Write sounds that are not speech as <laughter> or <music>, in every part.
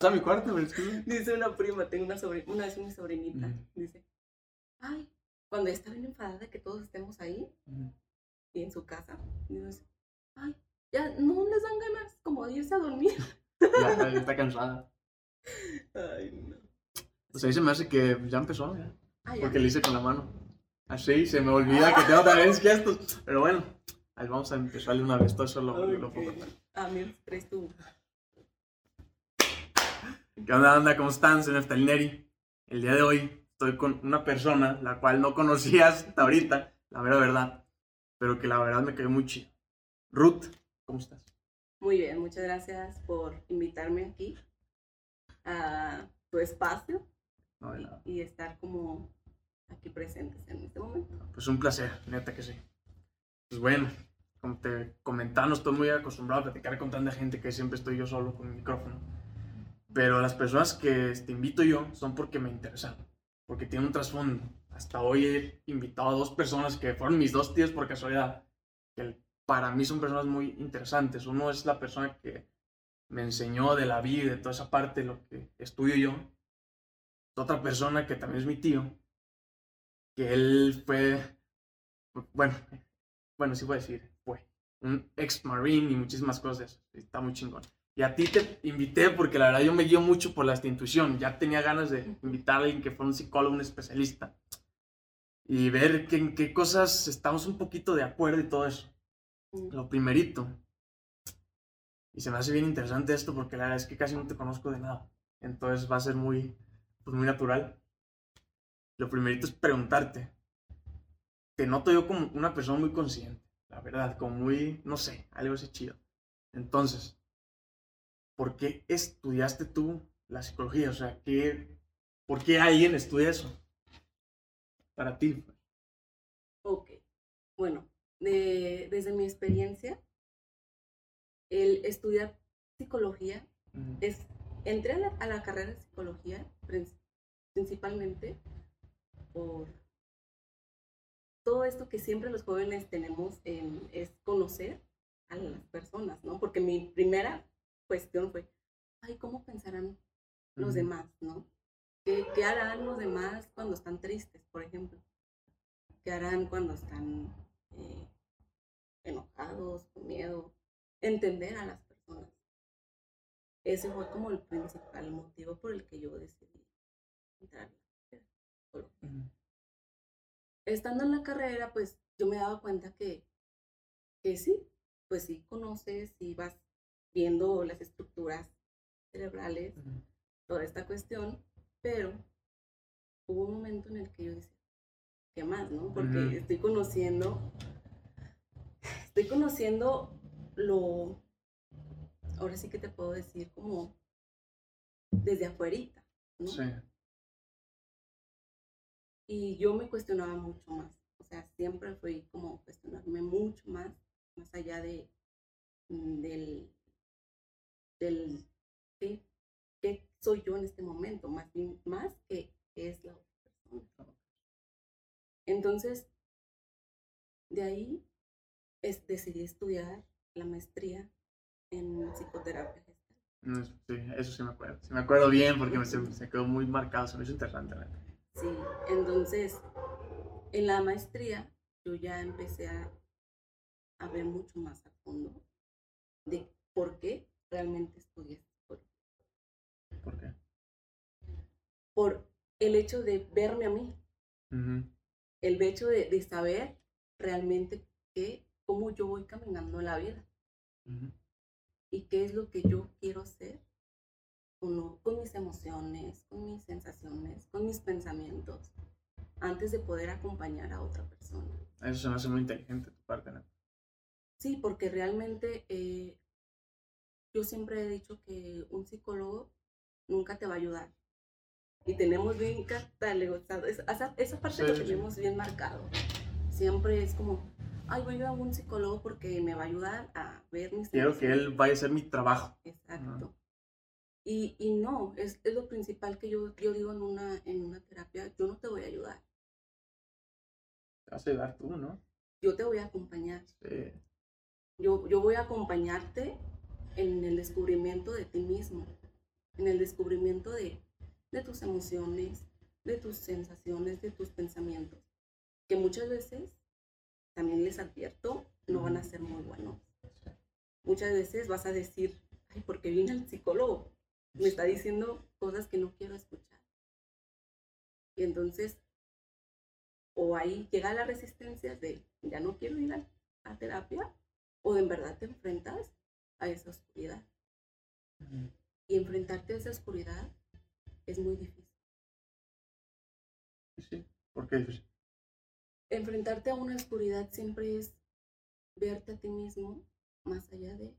Está mi cuarto. Dice una prima, tengo una sobrina, una vez mi sobrinita, Ujú. dice, ay, cuando está bien enfadada que todos estemos ahí Ujú. y en su casa, dice, ay, ya no les dan ganas como de irse a dormir. Ya, ya está cansada. Ay, no. Pues ahí se me hace que ya empezó, ya. Ah, ya. Porque le hice con la mano. Así, se me olvida que tengo también gestos. Pero bueno, ahí vamos a empezar de una vez. Todo eso lo, lo puedo Ok. cortar. Ah, mira, traes tu... ¿Qué onda, anda? ¿Cómo están? Soy Neftal Neri. El día de hoy estoy con una persona la cual no conocías hasta ahorita, la verdad, verdad. Pero que la verdad me quedó muy chido. Ruth, ¿cómo estás? Muy bien, muchas gracias por invitarme aquí a tu espacio No, de y, nada. y estar como aquí presentes en este momento. Pues un placer, neta que sí. Pues bueno, como te comentaba, no estoy muy acostumbrado a platicar con tanta gente que siempre estoy yo solo con el micrófono. Pero las personas que te invito yo son porque me interesan, porque tienen un trasfondo. Hasta hoy he invitado a dos personas que fueron mis dos tíos por casualidad, que para mí son personas muy interesantes. Uno es la persona que me enseñó de la vida de toda esa parte, lo que estudio yo. Otra persona que también es mi tío, que él fue, bueno, bueno, sí voy a decir, fue un ex marine y muchísimas cosas. Está muy chingón. Y a ti te invité porque la verdad yo me guío mucho por la intuición. Ya tenía ganas de invitar a alguien que fuera un psicólogo, un especialista. Y ver que, en qué cosas estamos un poquito de acuerdo y todo eso. Mm. Lo primerito. Y se me hace bien interesante esto porque la verdad es que casi no te conozco de nada. Entonces va a ser muy, pues muy natural. Lo primerito es preguntarte. Te noto yo como una persona muy consciente, la verdad, como muy, no sé, algo así chido. Entonces, ¿por qué estudiaste tú la psicología? O sea, ¿qué, ¿por qué alguien estudia eso? Para ti. Ok, bueno, de- desde mi experiencia, el estudiar psicología es, entré a la, a la carrera de psicología prin- principalmente por todo esto que siempre los jóvenes tenemos en, es conocer a las personas, ¿no? Porque mi primera cuestión fue, ay, ¿cómo pensarán los demás, ¿no? ¿Qué, ¿Qué harán los demás cuando están tristes, por ejemplo? ¿Qué harán cuando están eh, enojados, con miedo? Entender a las personas. Ese fue como el principal motivo por el que yo decidí entrar. a la. Ujú. Estando en la carrera, pues yo me daba cuenta que, que sí, pues sí conoces y vas viendo las estructuras cerebrales, toda esta cuestión, pero hubo un momento en el que yo decía, ¿qué más, no? Porque estoy conociendo, estoy conociendo lo, ahora sí que te puedo decir como desde afuerita, ¿no? Sí. Y yo me cuestionaba mucho más, o sea, siempre fui como cuestionarme mucho más, más allá de, mm, del, del, ¿qué, qué soy yo en este momento? Más, más que es la otra persona. Entonces, de ahí es, decidí estudiar la maestría en psicoterapia gestal. Mm, Sí, eso sí me acuerdo. Sí me acuerdo bien porque me, se, quedó muy marcado, se me hizo interesante. Sí, entonces, en la maestría yo ya empecé a, a ver mucho más a fondo de por qué realmente psicología. ¿Por qué? Por el hecho de verme a mí, el hecho de, de saber realmente qué, cómo yo voy caminando en la vida y qué es lo que yo quiero hacer con, mis emociones, con mis sensaciones, con mis pensamientos, antes de poder acompañar a otra persona. Eso se me hace muy inteligente tu parte, ¿no? Sí, porque realmente eh, yo siempre he dicho que un psicólogo nunca te va a ayudar. Y tenemos bien catalogado, esa, esa- parte Sí, lo sí. tenemos bien marcado. Siempre es como, ay, voy a ir a un psicólogo porque me va a ayudar a ver mis Quiero que emociones". él vaya a hacer mi trabajo. Exacto. Y, y no, es, es lo principal que yo, yo digo en una, en una terapia, yo no te voy a ayudar, Te vas a ayudar tú, ¿no? yo te voy a acompañar. Sí. Yo, yo voy a acompañarte en el descubrimiento de ti mismo. en el descubrimiento de, de tus emociones, de tus sensaciones, de tus pensamientos, que muchas veces, también les advierto, no van a ser muy buenos. Muchas veces vas a decir, ay, porque viene el psicólogo, me está diciendo cosas que no quiero escuchar. Y entonces, o ahí llega la resistencia de, ya no quiero ir a, a terapia, o en verdad te enfrentas a esa oscuridad. Y enfrentarte a esa oscuridad es muy difícil. Sí, ¿por qué difícil? Enfrentarte a una oscuridad siempre es verte a ti mismo más allá de...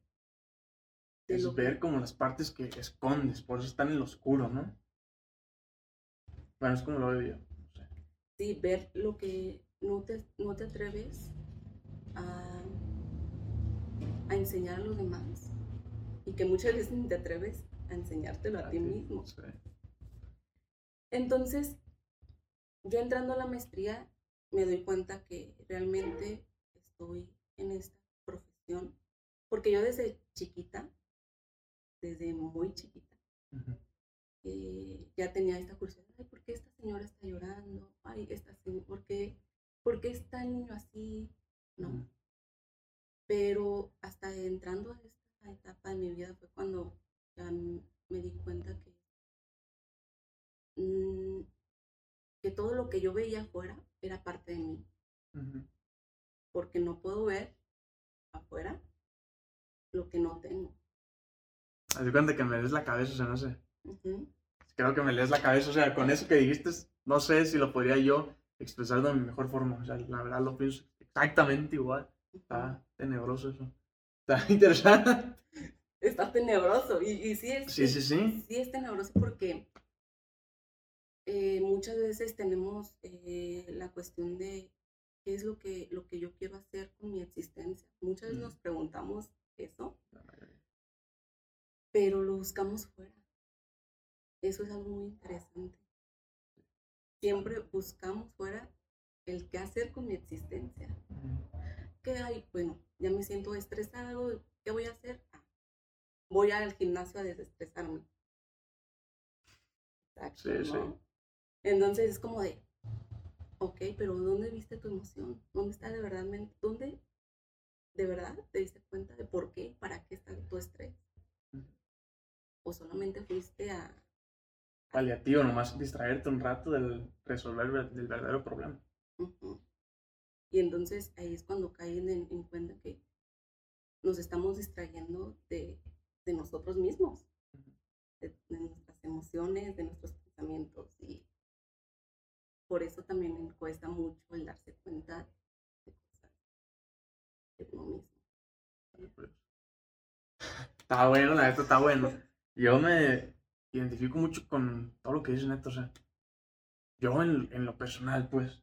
de Es lo que- ver como las partes que escondes, por eso están en lo oscuro, ¿no? Bueno, es como lo veo yo. no sé. sí, ver lo que no te, no te atreves a, a enseñar a los demás y que muchas veces ni te atreves a enseñártelo a ti mismo. Sí. Entonces, yo entrando a la maestría me doy cuenta que realmente estoy en esta profesión, porque yo desde chiquita, desde muy chiquita, eh, ya tenía esta curiosidad, ay, ¿por qué esta señora está llorando? Ay, esta se- ¿por qué, ¿por qué está el niño así? ¿No? Pero hasta entrando a esta etapa de mi vida fue cuando ya me di cuenta que, mm, que todo lo que yo veía afuera era parte de mí, porque no puedo ver afuera lo que no tengo. De cuenta que me lees la cabeza, o sea, no sé. Creo que me lees la cabeza, o sea, con eso que dijiste, no sé si lo podría yo expresar de mi mejor forma. O sea, la verdad lo pienso exactamente igual. Está tenebroso eso. Está <laughs> interesante. Está tenebroso y, y sí, es, Sí, sí, sí. sí es tenebroso porque eh, muchas veces tenemos eh, la cuestión de qué es lo que, lo que yo quiero hacer con mi existencia. Muchas veces Mm. nos preguntamos eso, pero lo buscamos fuera. Eso es algo muy interesante. Siempre buscamos fuera el qué hacer con mi existencia. ¿Qué hay? Bueno, ya me siento estresado, ¿qué voy a hacer? Ah, voy al gimnasio a desestresarme. Exacto, Sí, sí. ¿no? Entonces es como de, ok, pero ¿dónde viste tu emoción? ¿Dónde está de verdad? ¿Dónde de verdad te diste cuenta de por qué, para qué está tu estrés? ¿O solamente fuiste a... Paliativo, nomás distraerte un rato del resolver ver- del verdadero problema. Ujú. Y entonces ahí es cuando caen en, en cuenta que nos estamos distrayendo de, de nosotros mismos, de, de nuestras emociones, de nuestros pensamientos. Y por eso también cuesta mucho el darse cuenta de cosas de uno mismo. Está bueno, la neta está bueno. Yo me identifico mucho con todo lo que dices, neto. O sea, yo en, en lo personal, pues,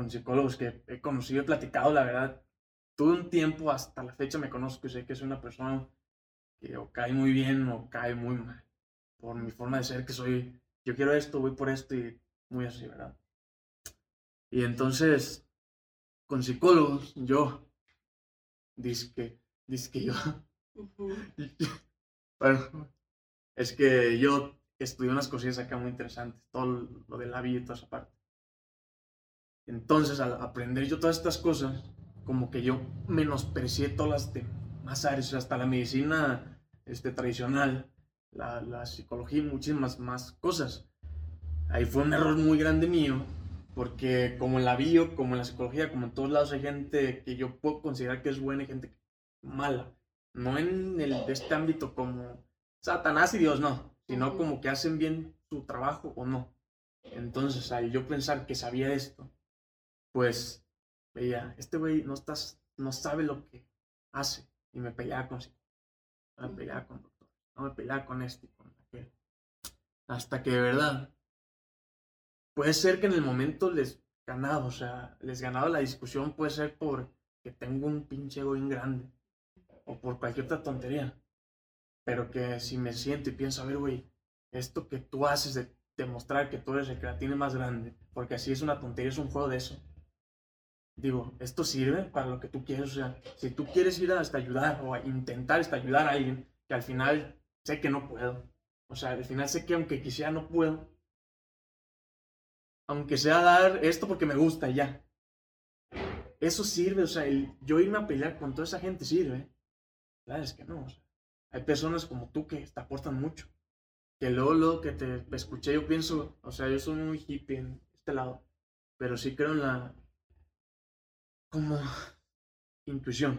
con psicólogos que he conocido, he platicado, la verdad, tuve un tiempo hasta la fecha me conozco y sé que soy una persona que o cae muy bien o cae muy mal. Por mi forma de ser, que soy, yo quiero esto, voy por esto y muy así, ¿verdad? Y entonces, con psicólogos, yo, dice que, dice que yo, <laughs> bueno, es que yo estudié unas cosillas acá muy interesantes, todo lo de la vida y toda esa parte. Entonces, al aprender yo todas estas cosas, como que yo menosprecié todas las demás áreas, hasta la medicina este, tradicional, la, la psicología y muchísimas más cosas. Ahí fue un error muy grande mío, porque como en la bio, como en la psicología, como en todos lados hay gente que yo puedo considerar que es buena y gente mala. No en el, de este ámbito como Satanás y Dios, no, sino como que hacen bien su trabajo o no. Entonces, al yo pensar que sabía esto, pues veía, este güey no, estás, no sabe lo que hace. Y me peleaba con me peleaba con doctores, no me peleaba con este y con. Hasta que de verdad, puede ser que en el momento les ganaba, o sea, les ganaba la discusión, puede ser porque tengo un pinche ego grande o por cualquier otra tontería. Pero que si me siento y pienso, a ver, güey, esto que tú haces de demostrar que tú eres el que más grande, porque así es una tontería, es un juego de eso. Digo, esto sirve para lo que tú quieres, o sea, si tú quieres ir hasta ayudar o intentar hasta ayudar a alguien, que al final sé que no puedo, O sea, al final sé que aunque quisiera no puedo. Aunque sea dar esto porque me gusta ya. Eso sirve, o sea, el, yo irme a pelear con toda esa gente sirve. Claro, es que no. O sea, hay personas como tú que te aportan mucho. Que luego, lo que te escuché, yo pienso, o sea, yo soy muy hippie en este lado. Pero sí creo en la. Como. intuición.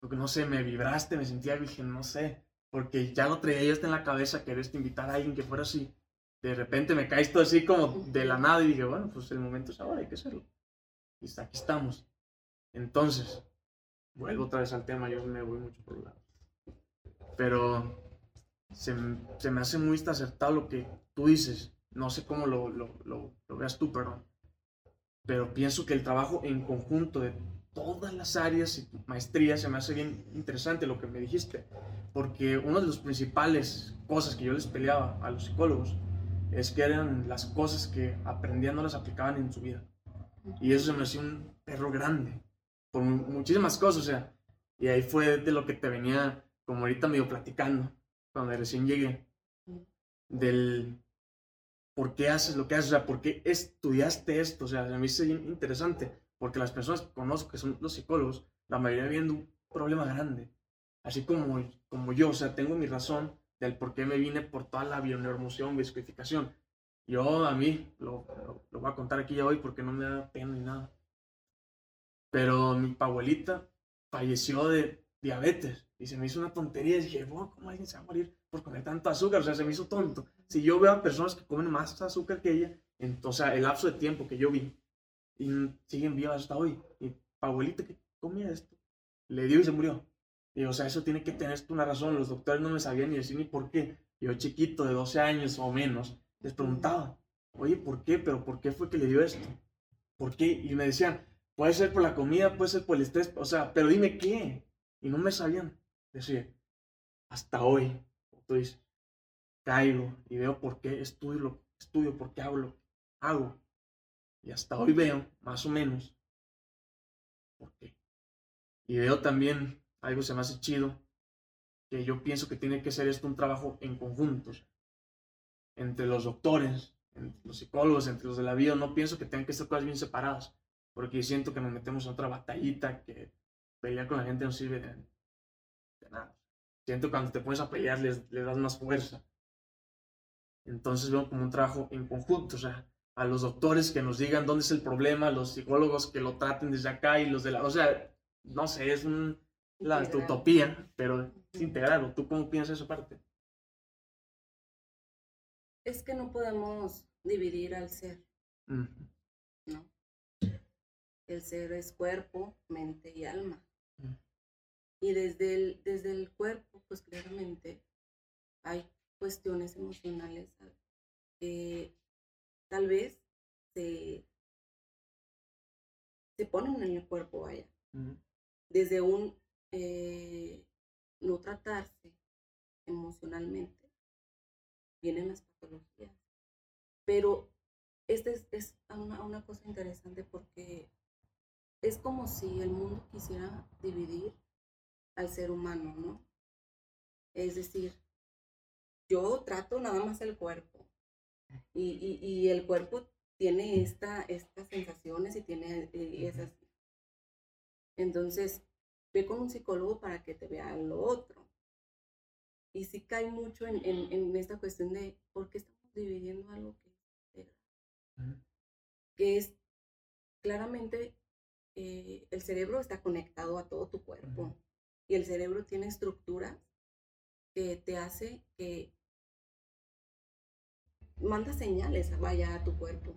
Porque no sé, me vibraste, me sentía virgen, no sé. Porque ya lo traía yo hasta en la cabeza, querés invitar a alguien que fuera así. De repente me caes todo así como de la nada y dije, bueno, pues el momento es ahora, hay que hacerlo. Y aquí estamos. Entonces, vuelvo otra vez al tema, yo me voy mucho por un lado. Pero se, se me hace muy acertado lo que tú dices. No sé cómo lo, lo, lo, lo veas tú, pero, pero pienso que el trabajo en conjunto de todas las áreas y tu maestría se me hace bien interesante lo que me dijiste, porque una de las principales cosas que yo les peleaba a los psicólogos es que eran las cosas que aprendían no las aplicaban en su vida. Y eso se me hacía un perro grande, por muchísimas cosas, o sea, y ahí fue de lo que te venía, como ahorita medio platicando, cuando recién llegué, del por qué haces lo que haces, o sea, por qué estudiaste esto, o sea, a mí es interesante, porque las personas que conozco, que son los psicólogos, la mayoría viendo un problema grande, así como, como yo, o sea, tengo mi razón del por qué me vine por toda la bioneuromoción, descodificación. Yo a mí, lo, lo, voy a contar aquí ya hoy porque no me da pena ni nada. Pero mi abuelita falleció de diabetes y se me hizo una tontería dije, ¿cómo alguien se va a morir por comer tanto azúcar? O sea, se me hizo tonto. Si yo veo a personas que comen más azúcar que ella, entonces, el lapso de tiempo que yo vi, y siguen vivas hasta hoy. Y abuelita que comía esto, le dio y se murió. Y o sea, eso tiene que tener una razón. Los doctores no me sabían ni decir ni por qué. Yo chiquito de 12 años o menos, les preguntaba, oye, ¿por qué? ¿Pero por qué fue que le dio esto? ¿Por qué? Y me decían, puede ser por la comida, puede ser por el estrés, o sea, pero dime qué. Y no me sabían decir. Hasta hoy, dices, caigo y veo por qué estudio, estudio por qué hago hago. Y hasta hoy veo, más o menos, por qué. Y veo también algo se me hace chido, que yo pienso que tiene que ser esto un trabajo en conjuntos, entre los doctores, entre los psicólogos, entre los de la vida. No pienso que tengan que ser cosas bien separadas, porque siento que nos metemos en otra batallita que pelear con la gente no sirve de, nada. Siento que cuando te pones a pelear les, les das más fuerza. Entonces veo como un trabajo en conjunto, o sea, a los doctores que nos digan dónde es el problema, a los psicólogos que lo traten desde acá y los de la... O sea, no sé, es un, la utopía, pero es integrado. ¿Tú cómo piensas esa parte? Es que no podemos dividir al ser. ¿no? El ser es cuerpo, mente y alma. Y desde el, desde el cuerpo, pues claramente hay cuestiones emocionales que tal vez se, se ponen en el cuerpo, vaya. Desde un eh, no tratarse emocionalmente, vienen las patologías. Pero esta es, es una, una, cosa interesante porque es como si el mundo quisiera dividir al ser humano, ¿no? Es decir, yo trato nada más el cuerpo. Y, y, y el cuerpo tiene esta, estas sensaciones y tiene eh, esas. Entonces, ve con un psicólogo para que te vea lo otro. Y sí cae mucho en, en, esta cuestión de por qué estamos dividiendo algo que es Que es claramente eh, el cerebro está conectado a todo tu cuerpo y el cerebro tiene estructuras que te hace que manda señales, vaya a tu cuerpo.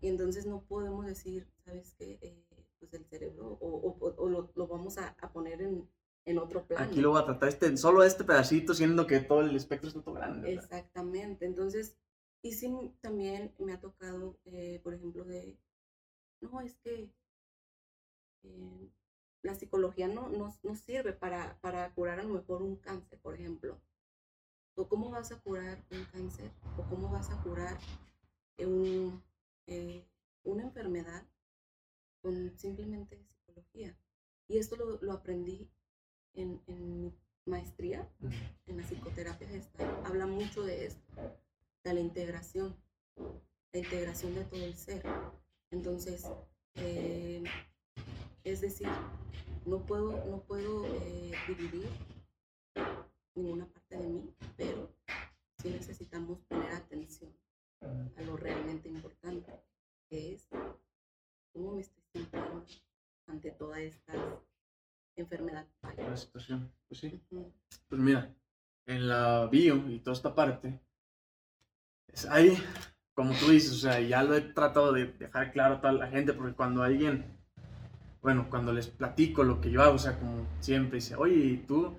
Y entonces no podemos decir, ¿sabes qué? Eh, pues el cerebro o, o, lo, lo, vamos a, a poner en, en, otro plano. Aquí lo voy a tratar este, solo este pedacito, siendo que todo el espectro es todo grande. Exactamente, entonces, y sí también me ha tocado, eh, por ejemplo, de, no, es que eh, la psicología no, no, no, sirve para, para curar a lo mejor un cáncer, por ejemplo. ¿O cómo vas a curar un cáncer? ¿O cómo vas a curar un, eh, una enfermedad con simplemente psicología. Y esto lo, lo aprendí en, en, maestría en la psicoterapia gestal habla mucho de esto, de la integración, la integración de todo el ser. Entonces, eh, es decir, no puedo, no puedo eh, dividir ninguna parte de mí, pero sí necesitamos poner atención a lo realmente importante, que es cómo me estoy sintiendo ante toda esta enfermedad. La situación, pues sí. Pues mira, en la bio y toda esta parte, es ahí, como tú dices, o sea, ya lo he tratado de dejar claro a la gente, porque cuando alguien, bueno, cuando les platico lo que yo hago, o sea, como siempre, dice, oye, ¿y tú?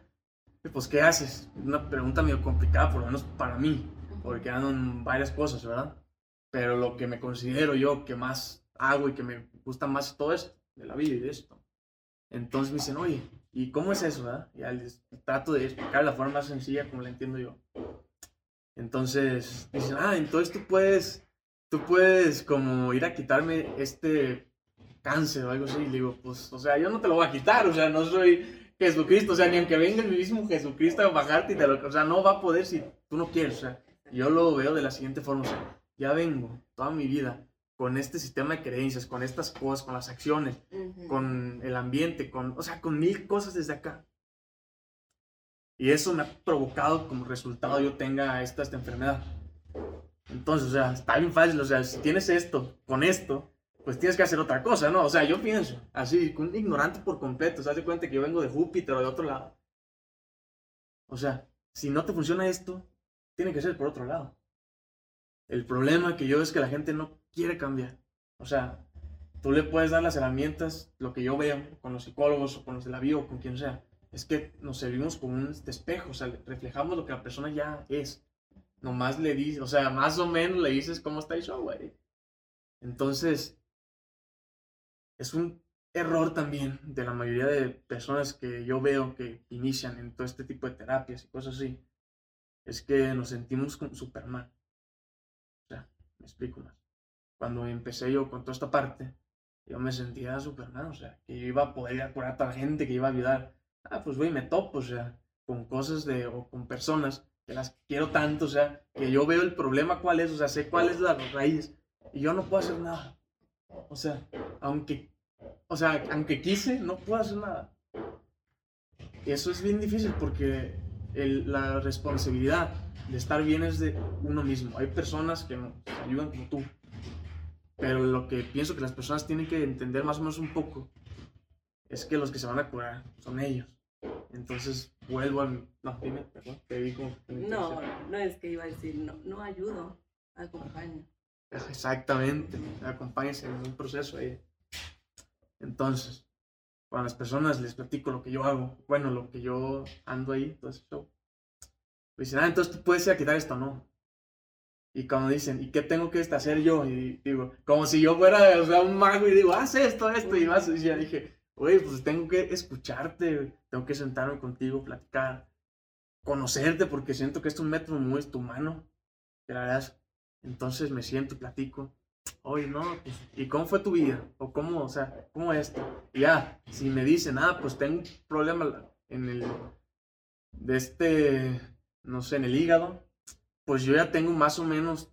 Pues, ¿qué haces? Una pregunta medio complicada, por lo menos para mí, porque ando en varias cosas, ¿verdad? Pero lo que me considero yo que más hago y que me gusta más todo esto, de la vida y de esto. Entonces me dicen, oye, ¿y cómo es eso, verdad? Y les trato de explicar la forma más sencilla como la entiendo yo. Entonces dicen, ah, entonces tú puedes, tú puedes como ir a quitarme este cáncer o algo así. Y digo, pues, o sea, yo no te lo voy a quitar, o sea, no soy Jesucristo, o sea, ni aunque venga el mismo Jesucristo a bajarte y te lo, o sea, no va a poder si tú no quieres, o sea, yo lo veo de la siguiente forma, o sea, ya vengo toda mi vida con este sistema de creencias, con estas cosas, con las acciones, con el ambiente, con, o sea, con mil cosas desde acá. Y eso me ha provocado como resultado yo tenga esta, esta enfermedad. Entonces, o sea, está bien fácil, o sea, si tienes esto, con esto, pues tienes que hacer otra cosa, ¿no? O sea, yo pienso, así, un ignorante por completo, se hace cuenta que yo vengo de Júpiter o de otro lado. O sea, si no te funciona esto, tiene que ser por otro lado. El problema que yo es que la gente no quiere cambiar. O sea, tú le puedes dar las herramientas, lo que yo veo con los psicólogos o con los de la bio o con quien sea, es que nos servimos como un espejo, o sea, reflejamos lo que la persona ya es. Nomás le dices, o sea, más o menos le dices cómo está el show, güey. Entonces, es un error también de la mayoría de personas que yo veo que inician en todo este tipo de terapias y cosas así, es que nos sentimos como Superman. O sea, me explico más. Cuando empecé yo con toda esta parte, yo me sentía Superman, o sea, que yo iba a poder curar a toda la gente, que iba a ayudar. Ah, pues güey, me topo, o sea, con cosas de, o con personas que las quiero tanto, o sea, que yo veo el problema cuál es, o sea, sé cuál es la raíz, y yo no puedo hacer nada. O sea, aunque, o sea, aunque quise, no puedo hacer nada. Eso es bien difícil porque la responsabilidad de estar bien es de uno mismo. Hay personas que nos ayudan como tú. Pero lo que pienso que las personas tienen que entender más o menos un poco es que los que se van a curar son ellos. Entonces vuelvo a... No, dime, perdón, te vi como... No, no es que iba a decir, no, no ayudo, acompaño. Exactamente, acompáñese en un proceso ahí. Entonces, cuando las personas les platico lo que yo hago, bueno, lo que yo ando ahí, eso, me dicen, ah, entonces tú puedes ir a quitar esto, ¿no? Y cuando dicen, ¿y qué tengo que hacer yo? Y digo, como si yo fuera o sea, un mago y digo, haz esto, esto, y vas, y ya dije, oye, pues tengo que escucharte, tengo que sentarme contigo, platicar, conocerte, porque siento que es un método muy humano, que la verdad entonces me siento platico. Oye, no, pues, ¿y cómo fue tu vida? O cómo, o sea, ¿cómo es esto? Ya, si me dicen, ah, pues tengo un problema en el, de este, no sé, en el hígado, pues yo ya tengo más o menos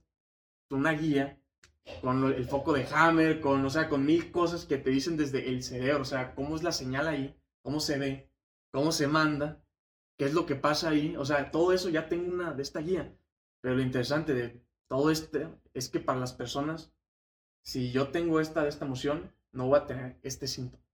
una guía con el foco de Hammer, con, o sea, con mil cosas que te dicen desde el cerebro, o sea, cómo es la señal ahí, cómo se ve, cómo se manda, qué es lo que pasa ahí, o sea, todo eso ya tengo una de esta guía. Pero lo interesante de todo este es que para las personas, si yo tengo esta, esta emoción, no voy a tener este síntoma.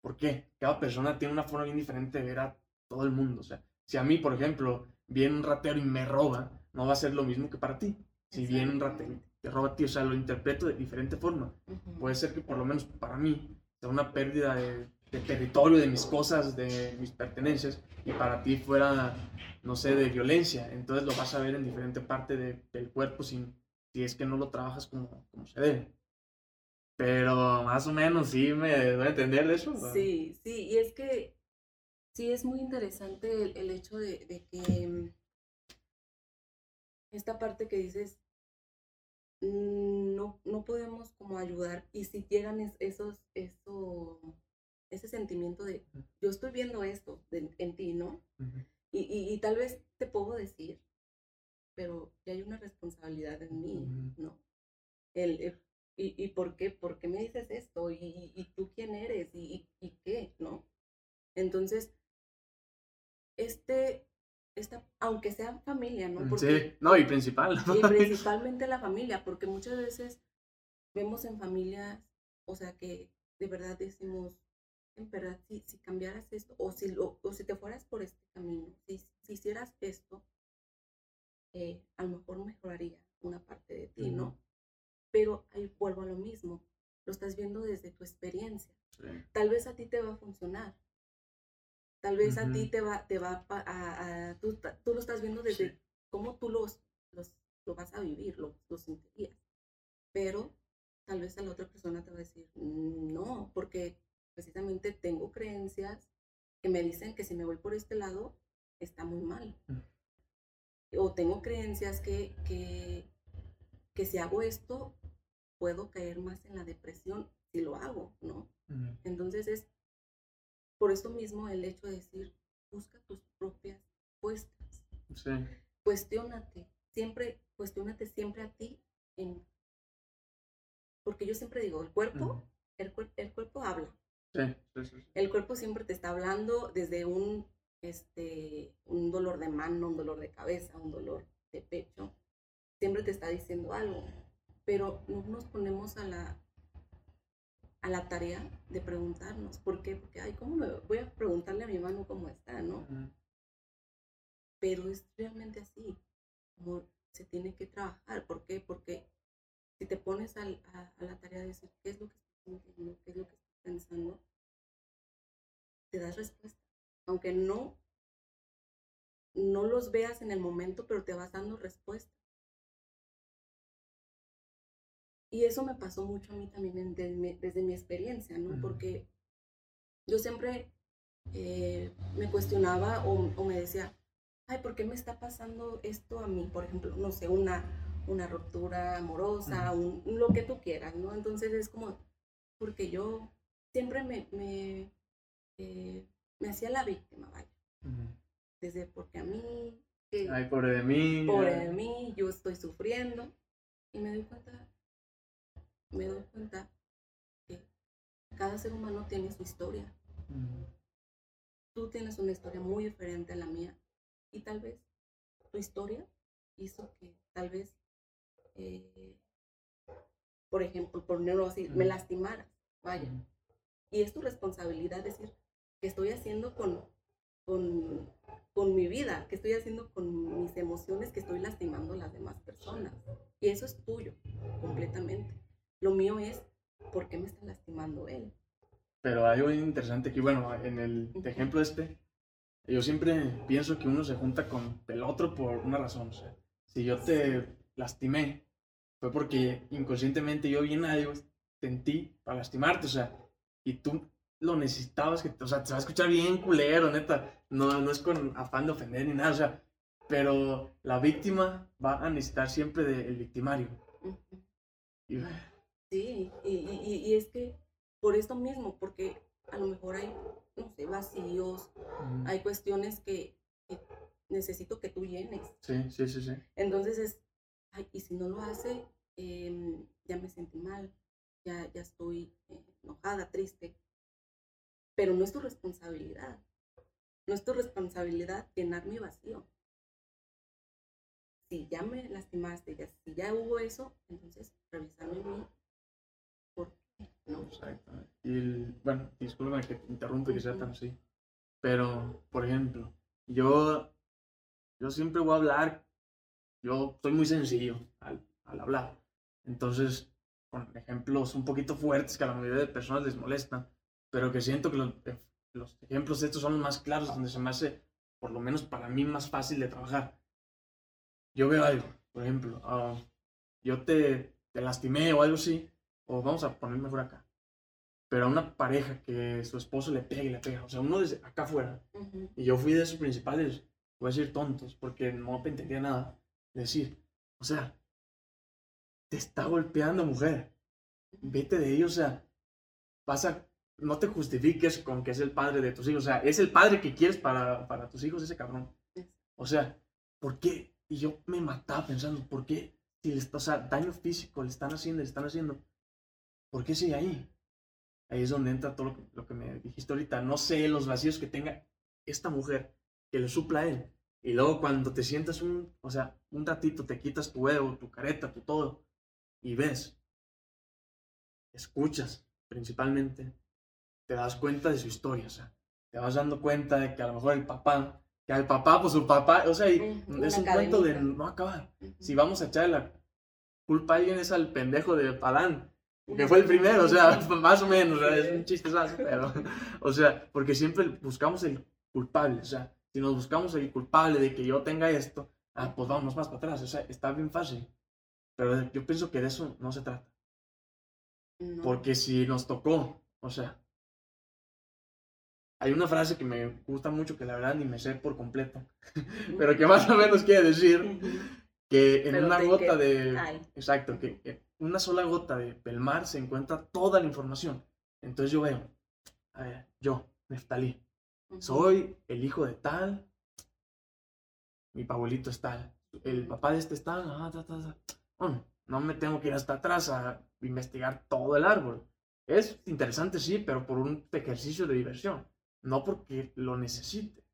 ¿Por qué? Cada persona tiene una forma bien diferente de ver a todo el mundo. O sea, si a mí, por ejemplo, viene un ratero y me roba, no va a ser lo mismo que para ti. Si viene un ratero y te roba a ti, o sea, lo interpreto de diferente forma. Puede ser que por lo menos para mí sea una pérdida de de territorio, de mis cosas, de mis pertenencias, y para ti fuera, no sé, de violencia. Entonces lo vas a ver en diferente parte del cuerpo sin, si es que no lo trabajas como, como se debe. Pero más o menos sí me debo entender de eso. Sí, sí, y es que sí es muy interesante el, hecho de, de, que mm, esta parte que dices, mm, no, no podemos como ayudar, y si llegan esos, esos ese sentimiento de yo estoy viendo esto en ti, ¿no? Y, y, y tal vez te puedo decir, pero ya hay una responsabilidad en mí. ¿no? El, el- y, ¿Y por qué? ¿Por qué me dices esto? ¿Y, y- tú quién eres? ¿Y, y, y qué? ¿No? Entonces, este, esta, aunque sea familia, ¿no? Porque, Sí, no, y principal. <laughs> y principalmente la familia, porque muchas veces vemos en familias, o sea, que de verdad decimos, en verdad, si, si cambiaras esto, o si, lo, o si te fueras por este camino, si, si hicieras esto, eh, a lo mejor mejoraría una parte de ti, ¿no? Pero ahí vuelvo a lo mismo, lo estás viendo desde tu experiencia. Sí. Tal vez a ti te va a funcionar. Tal vez a ti te va, te va pa- a, a- tú, tú lo estás viendo desde Sí. cómo tú los, los, lo vas a vivir, lo, lo sentirías. Pero tal vez a la otra persona te va a decir, "Mm, no, porque precisamente tengo creencias que me dicen que si me voy por este lado, está muy mal. O tengo creencias que, que, que si hago esto, puedo caer más en la depresión si lo hago, ¿no? Ujú. Entonces es por eso mismo el hecho de decir, busca tus propias respuestas, Sí. cuestiónate, siempre, cuestiónate siempre a ti, en, porque yo siempre digo, el cuerpo, el, cuer- el cuerpo habla, Sí, sí, sí, sí. el cuerpo siempre te está hablando desde un, este, un dolor de mano, un dolor de cabeza, un dolor de pecho, siempre te está diciendo algo, pero no nos ponemos a la, a la tarea de preguntarnos, ¿por qué? Porque, ay, ¿cómo me voy a preguntarle a mi mano cómo está, no? Pero es realmente así, como se tiene que trabajar, ¿por qué? Porque si te pones a, a la tarea de decir qué es lo que estás sintiendo, qué es lo que estás pensando, te das respuesta. Aunque no, no los veas en el momento, pero te vas dando respuesta. Y eso me pasó mucho a mí también en- desde, mi, desde mi experiencia, ¿no? Porque yo siempre eh, me cuestionaba o, o me decía, ay, ¿por qué me está pasando esto a mí? Por ejemplo, no sé, una, una ruptura amorosa, un, lo que tú quieras, ¿no? Entonces es como, porque yo siempre me, me, eh, me hacía la víctima, vaya. Desde porque a mí, que Ay, pobre de mí. pobre ay. de mí, yo estoy sufriendo. Y me doy cuenta, me doy cuenta que cada ser humano tiene su historia. Tú tienes una historia muy diferente a la mía. Y tal vez tu historia hizo que tal vez, eh, por ejemplo, por no así, me Ujú. lastimaras. Vaya. Y es tu responsabilidad decir qué estoy haciendo con, con, con mi vida, qué estoy haciendo con mis emociones, que estoy lastimando a las demás personas. Y eso es tuyo, completamente. Lo mío es, ¿por qué me está lastimando él? Pero hay algo interesante aquí, bueno, en el ejemplo este, yo siempre pienso que uno se junta con el otro por una razón. O sea, si yo te lastimé, fue porque inconscientemente yo vi en algo en ti para lastimarte, o sea, y tú lo necesitabas, que, o sea, te va a escuchar bien culero, neta, no, no es con afán de ofender ni nada, o sea, pero la víctima va a necesitar siempre del victimario. Y, Sí, y, y- es que por esto mismo, porque a lo mejor hay, no sé, vacíos, mm, hay cuestiones que, que necesito que tú llenes. sí, sí, sí, sí. Entonces es, ay, y si no lo hace, em, ya me sentí mal, ya, ya estoy eh, enojada, triste. Pero no es tu responsabilidad. No es tu responsabilidad llenar mi vacío. Si ya me lastimaste, ya, si ya hubo eso, entonces revisarme en mí. ¿Por qué? ¿No? Exacto. Y, el- bueno, discúlpame que te que sea tan así. Pero, por ejemplo, yo, yo siempre voy a hablar, yo soy muy sencillo al, al hablar. Entonces, con ejemplos un poquito fuertes que a la mayoría de personas les molestan, pero que siento que los, eh, los ejemplos estos son los más claros, donde se me hace, por lo menos para mí, más fácil de trabajar. Yo veo algo, por ejemplo, ah, yo te, te lastimé o algo así, o vamos a poner mejor acá. Pero a una pareja que su esposo le pega y le pega, o sea, uno desde acá afuera, y yo fui de esos principales, voy a decir tontos, porque no entendía nada, decir, o sea, te está golpeando mujer, vete de ello, o sea, pasa, no te justifiques con que es el padre de tus hijos, o sea, es el padre que quieres para, para tus hijos ese cabrón. O sea, ¿por qué? Y yo me mataba pensando, ¿por qué? Si le está, o sea, daño físico le están haciendo, le están haciendo, ¿por qué sigue ahí? Ahí es donde entra todo lo que, lo que me dijiste ahorita. No sé los vacíos que tenga esta mujer que le supla a él. Y luego cuando te sientas un, o sea, un ratito, te quitas tu ego, tu careta, tu todo, y ves, escuchas principalmente, te das cuenta de su historia, o sea, te vas dando cuenta de que a lo mejor el papá, que al papá, pues su papá, o sea, y es un cuento de no acabar. Si vamos a echarle la culpa a alguien es al pendejo de Adán, que fue el primero, o sea, <laughs> <laughs> más o menos, o sea, es un chiste pero, <laughs> o sea, porque siempre buscamos el culpable, o sea, si nos buscamos el culpable de que yo tenga esto, ah, pues vamos más para atrás, o sea, está bien fácil, pero yo pienso que de eso no se trata, No. porque si nos tocó, o sea, hay una frase que me gusta mucho, que la verdad ni me sé por completo, <laughs> pero que más o menos quiere decir que en Pero una gota que- de... Ay. Exacto, que en una sola gota de, del mar se encuentra toda la información. Entonces yo veo, a ver, yo, Neftalí, Ujú. soy el hijo de tal, mi abuelito es tal, el papá de este es tal, ah, ta, ta, ta. No me tengo que ir hasta atrás a investigar todo el árbol. Es interesante, sí, pero por un ejercicio de diversión, no porque lo necesite.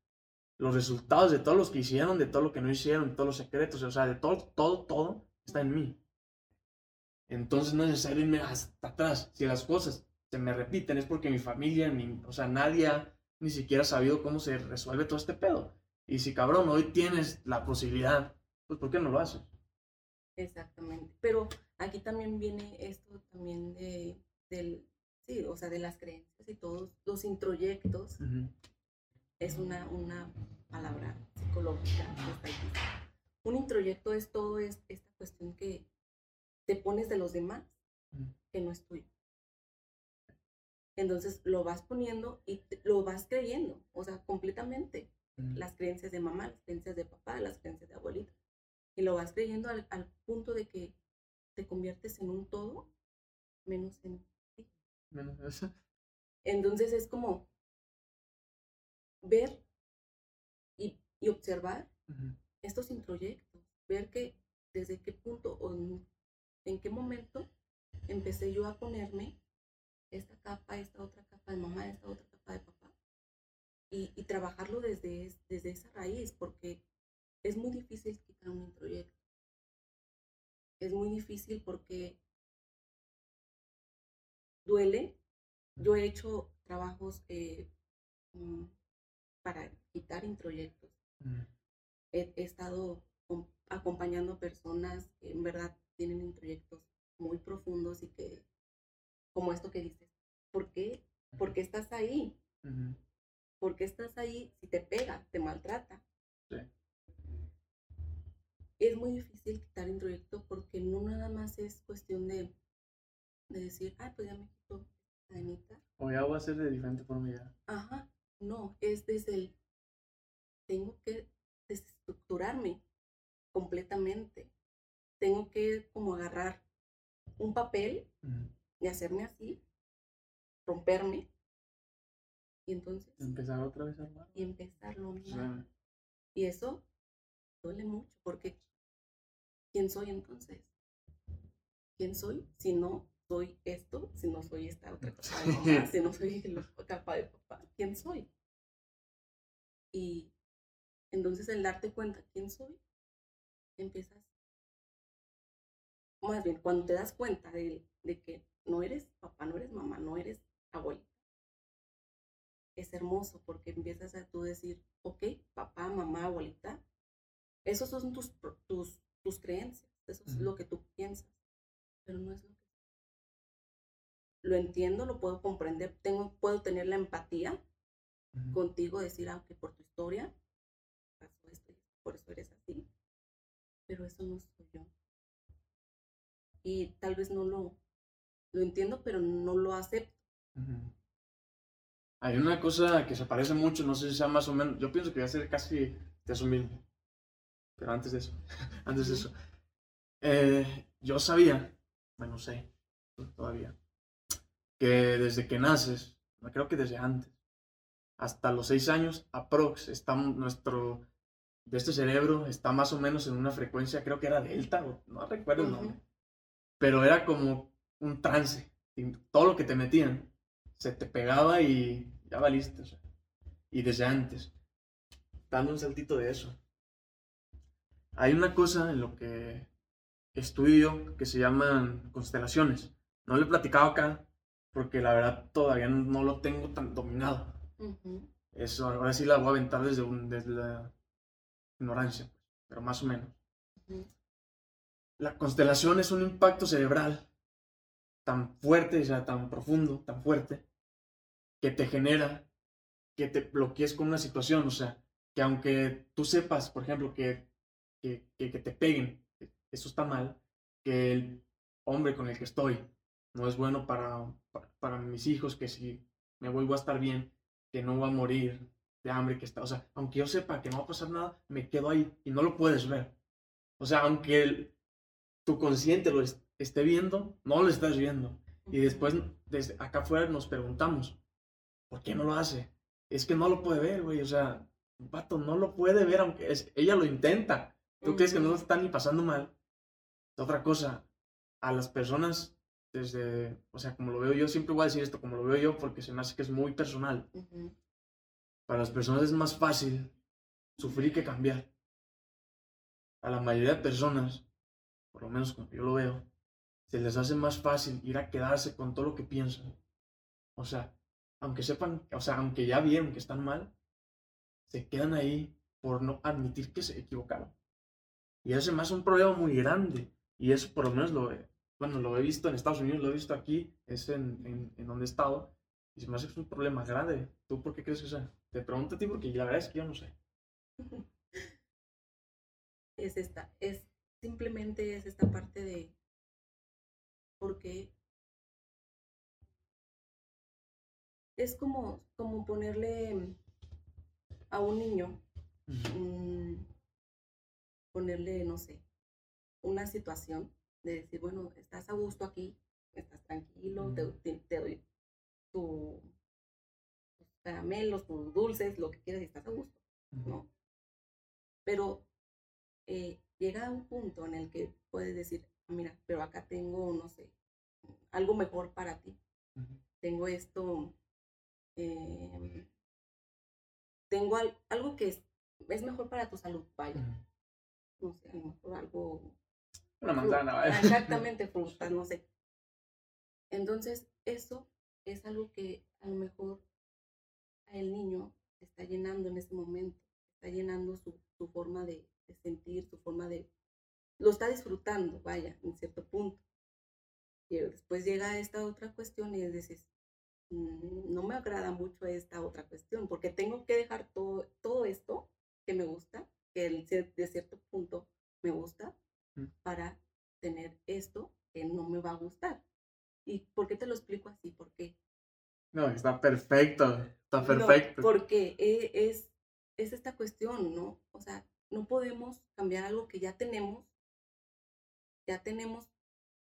Los resultados de todos los que hicieron, de todo lo que no hicieron, de todos los secretos, o sea, de todo, todo, todo está en mí. Entonces no es necesario irme hasta atrás. Si las cosas se me repiten es porque mi familia, o sea, nadie ni siquiera sabido cómo se resuelve todo este pedo. Y si cabrón, hoy tienes la posibilidad, pues ¿por qué no lo haces? Exactamente. Pero aquí también viene esto también de, del, sí, o sea, de las creencias y todos los introyectos. Es una, una palabra psicológica. que está aquí. Un introyecto es todo es, esta cuestión que te pones de los demás Ujú. que no es tuyo. Entonces lo vas poniendo y te- lo vas creyendo, o sea, completamente. Las creencias de mamá, las creencias de papá, las creencias de abuelita. Y lo vas creyendo al, al punto de que te conviertes en un todo menos en Menos eso. Entonces es como ver y, y observar estos introyectos, ver que desde qué punto o en, en qué momento empecé yo a ponerme esta capa, esta otra capa de mamá, esta otra capa de papá, y, y trabajarlo desde, es- desde esa raíz, porque es muy difícil quitar un introyecto. Es muy difícil porque duele. Yo he hecho trabajos eh, mm, para quitar introyectos Ujú. he, he estado com- acompañando a personas que en verdad tienen introyectos muy profundos y que, como esto que dices, ¿por qué? ¿Por qué estás ahí? ¿Por qué estás ahí si te pega, te maltrata? Sí. Es muy difícil quitar introyecto porque no nada más es cuestión de, de decir, ay, pues ya me quito la cadenita. O ya voy a hacer de diferente forma ya. Ajá, no, es desde el, tengo que desestructurarme completamente. Tengo que como agarrar un papel y hacerme así, romperme, y entonces, Empezar otra vez a armar. y empezarlo. Y eso duele mucho, porque ¿quién soy entonces? ¿Quién soy si no soy esto, si no soy esta otra <laughs> capa de mamá, si no soy la capa de papá? ¿Quién soy? Y entonces el darte cuenta quién soy, empiezas, más bien, cuando te das cuenta de, de que no eres papá, no eres mamá, no eres abuelita, es hermoso porque empiezas a tú decir, ok, papá, mamá, abuelita, esos son tus, tus, tus creencias, eso es lo que tú piensas, pero no es lo que... Lo entiendo, lo puedo comprender, tengo, puedo tener la empatía contigo, decir, ah, por tu historia, pasó esto, por eso eres así, pero eso no soy yo. Y tal vez no lo, lo entiendo, pero no lo acepto. Hay una cosa que se parece mucho, no sé si sea más o menos, yo pienso que va a ser casi de eso mismo. Pero antes de eso, <laughs> antes de eso. Eh, yo sabía, bueno, sé, todavía, que desde que naces, creo que desde antes, hasta los seis años, aprox, está nuestro, de este cerebro está más o menos en una frecuencia, creo que era delta, no recuerdo el nombre, pero era como un trance. Y todo lo que te metían se te pegaba y ya valiste. y desde antes, dando un saltito de eso. Hay una cosa en lo que estudio que se llaman constelaciones. No lo he platicado acá porque la verdad todavía no, lo tengo tan dominado. Eso, ahora sí la voy a aventar desde, un, desde la ignorancia, pero más o menos. La constelación es un impacto cerebral tan fuerte, o sea, tan profundo, tan fuerte, que te genera que te bloquees con una situación, o sea, que aunque tú sepas, por ejemplo, que, que, que, te peguen, eso está mal, que el hombre con el que estoy no es bueno para, para, mis hijos, que si me vuelvo a estar bien, que no va a morir de hambre, que está, o sea, aunque yo sepa que no va a pasar nada, me quedo ahí y no lo puedes ver. O sea, aunque el, tu consciente lo esté viendo, no lo estás viendo. Y después, desde acá afuera nos preguntamos, ¿por qué no lo hace? Es que no lo puede ver, güey, o sea, un pato no lo puede ver, aunque es, ella lo intenta. ¿Tú crees que no lo está ni pasando mal? Otra cosa, a las personas desde, o sea, como lo veo yo, siempre voy a decir esto, como lo veo yo, porque se me hace que es muy personal. Para las personas es más fácil sufrir que cambiar. A la mayoría de personas, por lo menos como yo lo veo, se les hace más fácil ir a quedarse con todo lo que piensan. O sea, aunque sepan, o sea, aunque ya vieron que están mal, se quedan ahí por no admitir que se equivocaron. Y eso es más un problema muy grande. Y eso por lo menos lo, bueno, lo he visto en Estados Unidos, lo he visto aquí, es en, en, en donde he estado. Y se me hace que es un problema grande. ¿Tú por qué crees que sea? Te pregunto a ti porque la verdad es que yo no sé. <laughs> Es esta, es simplemente es esta parte de porque es como, como ponerle a un niño, ponerle, no sé, una situación de decir, bueno, estás a gusto aquí, estás tranquilo, te, doy tu, tus caramelos, tus dulces, lo que quieras y estás a gusto, ¿no? Pero eh, llega un punto en el que puedes decir, ah, mira, pero acá tengo, no sé, algo mejor para ti. Tengo esto, em, tengo algo que es, es, mejor para tu salud, vaya. No sé, a lo mejor algo una manzana, <laughs> Exactamente, frutas, no sé. Entonces, eso es algo que a lo mejor el niño está llenando en ese momento, está llenando su, su forma de, sentir, su forma de... Lo está disfrutando, vaya, en cierto punto. Y después llega esta otra cuestión y dices, mm, no me agrada mucho esta otra cuestión, porque tengo que dejar todo, todo esto que me gusta, que de cierto punto me gusta, para tener esto que no me va a gustar. ¿Y por qué te lo explico así? ¿Por qué? No, está perfecto, está perfecto. porque e, es, es esta cuestión, ¿no? O sea, no podemos cambiar algo que ya tenemos. Ya tenemos,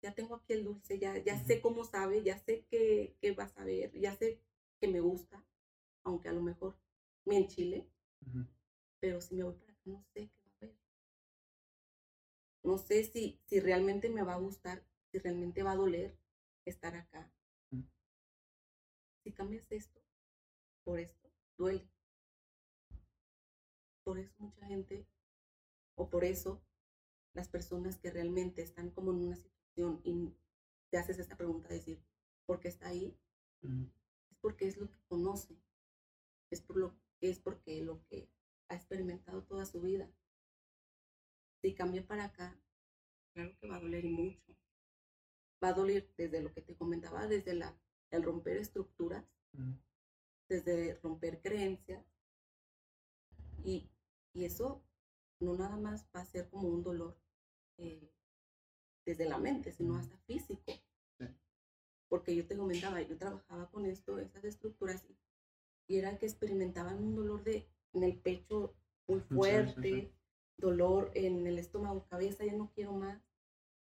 ya tengo aquí el dulce, ya, ya sé cómo sabe, ya sé qué, qué va a saber, ya sé que me gusta, aunque a lo mejor me enchile, pero si me voy para no sé qué no sé si, si realmente me va a gustar, si realmente va a doler estar acá. Mm. Si cambias esto por esto, duele. Por eso mucha gente, o por eso las personas que realmente están como en una situación y te haces esta pregunta de decir, ¿por qué está ahí? Mm. Es porque es lo que conoce, es, por lo, es porque lo que ha experimentado toda su vida si cambia para acá, claro que va a doler mucho. Va a doler desde lo que te comentaba, desde la, el romper estructuras, desde romper creencias. Y, y, eso no nada más va a ser como un dolor eh, desde la mente, sino hasta físico. Porque yo te comentaba, yo trabajaba con esto, esas estructuras, y, era que experimentaban un dolor de, en el pecho muy fuerte dolor en el estómago, cabeza, ya no quiero más.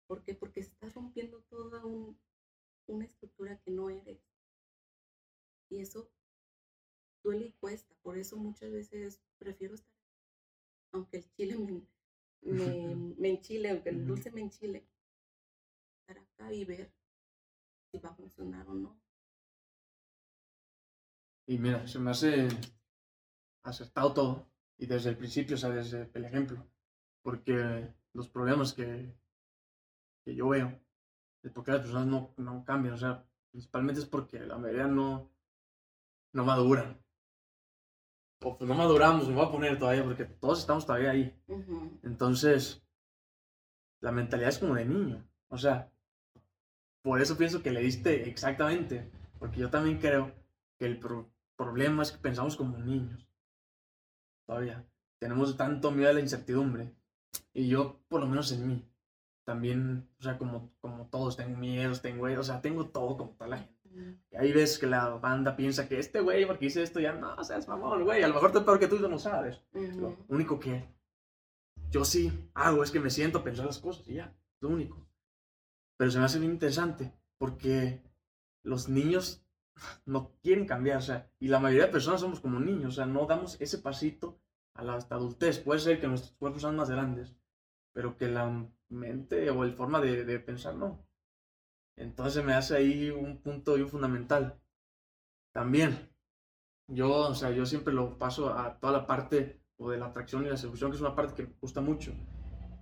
¿Por qué? Porque estás rompiendo toda una estructura que no eres. Y eso duele y cuesta. Por eso muchas veces prefiero estar, aunque el chile me, me, <laughs> me enchile, aunque el dulce me enchile, estar acá y ver si va a funcionar o no. Y mira, se me hace acertado todo. Y desde el principio, o sea, desde el ejemplo. Porque los problemas que, que yo veo, de por qué las personas no, no cambian, o sea, principalmente es porque la mayoría no, no maduran. O pues no maduramos, me voy a poner todavía, porque todos estamos todavía ahí. Entonces, la mentalidad es como de niño. O sea, por eso pienso que le diste exactamente. Porque yo también creo que el pro- problema es que pensamos como niños. Todavía. Tenemos tanto miedo a la incertidumbre. Y yo, por lo menos en mí, también, o sea, como, como todos, tengo miedos, tengo, o sea, tengo todo como tal la gente. Y ahí ves que la banda piensa que este güey, porque hice esto, ya no, seas mamón, güey. A lo mejor te peor que tú no sabes. Lo ujú. único que yo sí hago es que me siento a pensar las cosas y ya, es lo único. Pero se me hace bien interesante porque los niños no quieren cambiar, o sea, y la mayoría de personas somos como niños, o sea, no damos ese pasito a la hasta adultez. Puede ser que nuestros cuerpos sean más grandes, pero que la mente o el forma de, de pensar no. Entonces me hace ahí un punto bien fundamental. También, yo, o sea, yo siempre lo paso a toda la parte o de la atracción y la seducción, que es una parte que me gusta mucho,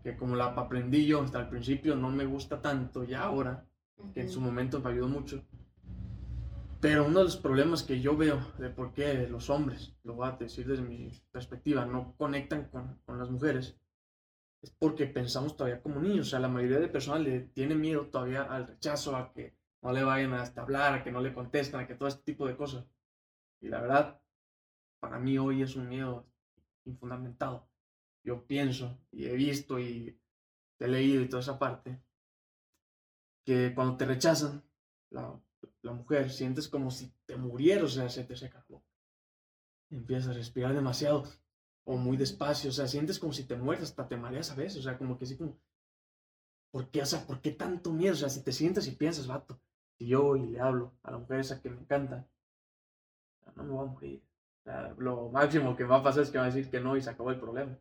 que como la aprendí yo hasta el principio, no me gusta tanto ya ahora, que en su momento me ayudó mucho. Pero uno de los problemas que yo veo de por qué los hombres, lo voy a decir desde mi perspectiva, no conectan con, con las mujeres, es porque pensamos todavía como niños. O sea, la mayoría de personas le tiene miedo todavía al rechazo, a que no le vayan a hablar, a que no le contesten, a que todo este tipo de cosas. Y la verdad, para mí hoy es un miedo infundamentado. Yo pienso y he visto y he leído y toda esa parte, que cuando te rechazan, la, la mujer, sientes como si te murieras, o sea, se te seca la boca. Empiezas a respirar demasiado o muy despacio, o sea, sientes como si te mueres, hasta te mareas a veces, o sea, como que así como, ¿por qué? O sea, ¿por qué tanto miedo? O sea, si te sientes y piensas, vato, si yo voy y le hablo a la mujer esa que me encanta, no me voy a morir. O sea, lo máximo que va a pasar es que va a decir que no y se acabó el problema.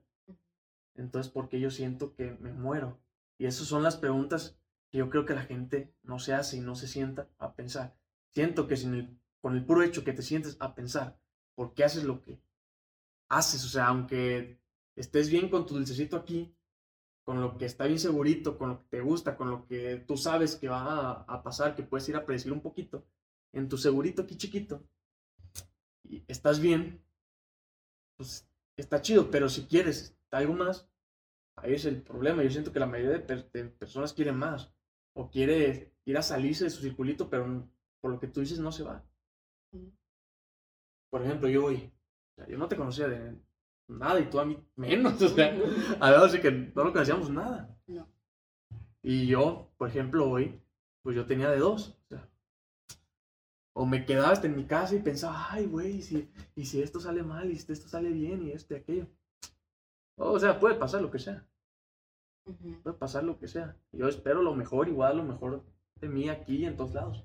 Entonces, ¿por qué yo siento que me muero? Y esas son las preguntas que yo creo que la gente no se hace y no se sienta a pensar. Siento que con el puro hecho que te sientes a pensar, ¿por qué haces lo que haces? O sea, aunque estés bien con tu dulcecito aquí, con lo que está bien segurito, con lo que te gusta, con lo que tú sabes que va a, pasar, que puedes ir a predecir un poquito, en tu segurito aquí chiquito, estás bien, pues está chido, pero si quieres algo más, ahí es el problema. Yo siento que la mayoría de, per- de personas quieren más, o quiere ir a salirse de su circulito, pero por lo que tú dices no se va. ujú. Por ejemplo, yo hoy, o sea, yo no te conocía de nada y tú a mí menos, <laughs> o sea, <laughs> a ver, así que no lo conocíamos nada. No. Y yo, por ejemplo, hoy, pues yo tenía de dos. O, sea, o me quedaba hasta en mi casa y pensaba, ay, güey, y si, y si esto sale mal, y si esto sale bien, y esto y aquello. O sea, puede pasar lo que sea, Puede pasar lo que sea. Yo espero lo mejor, igual lo mejor de mí aquí y en todos lados.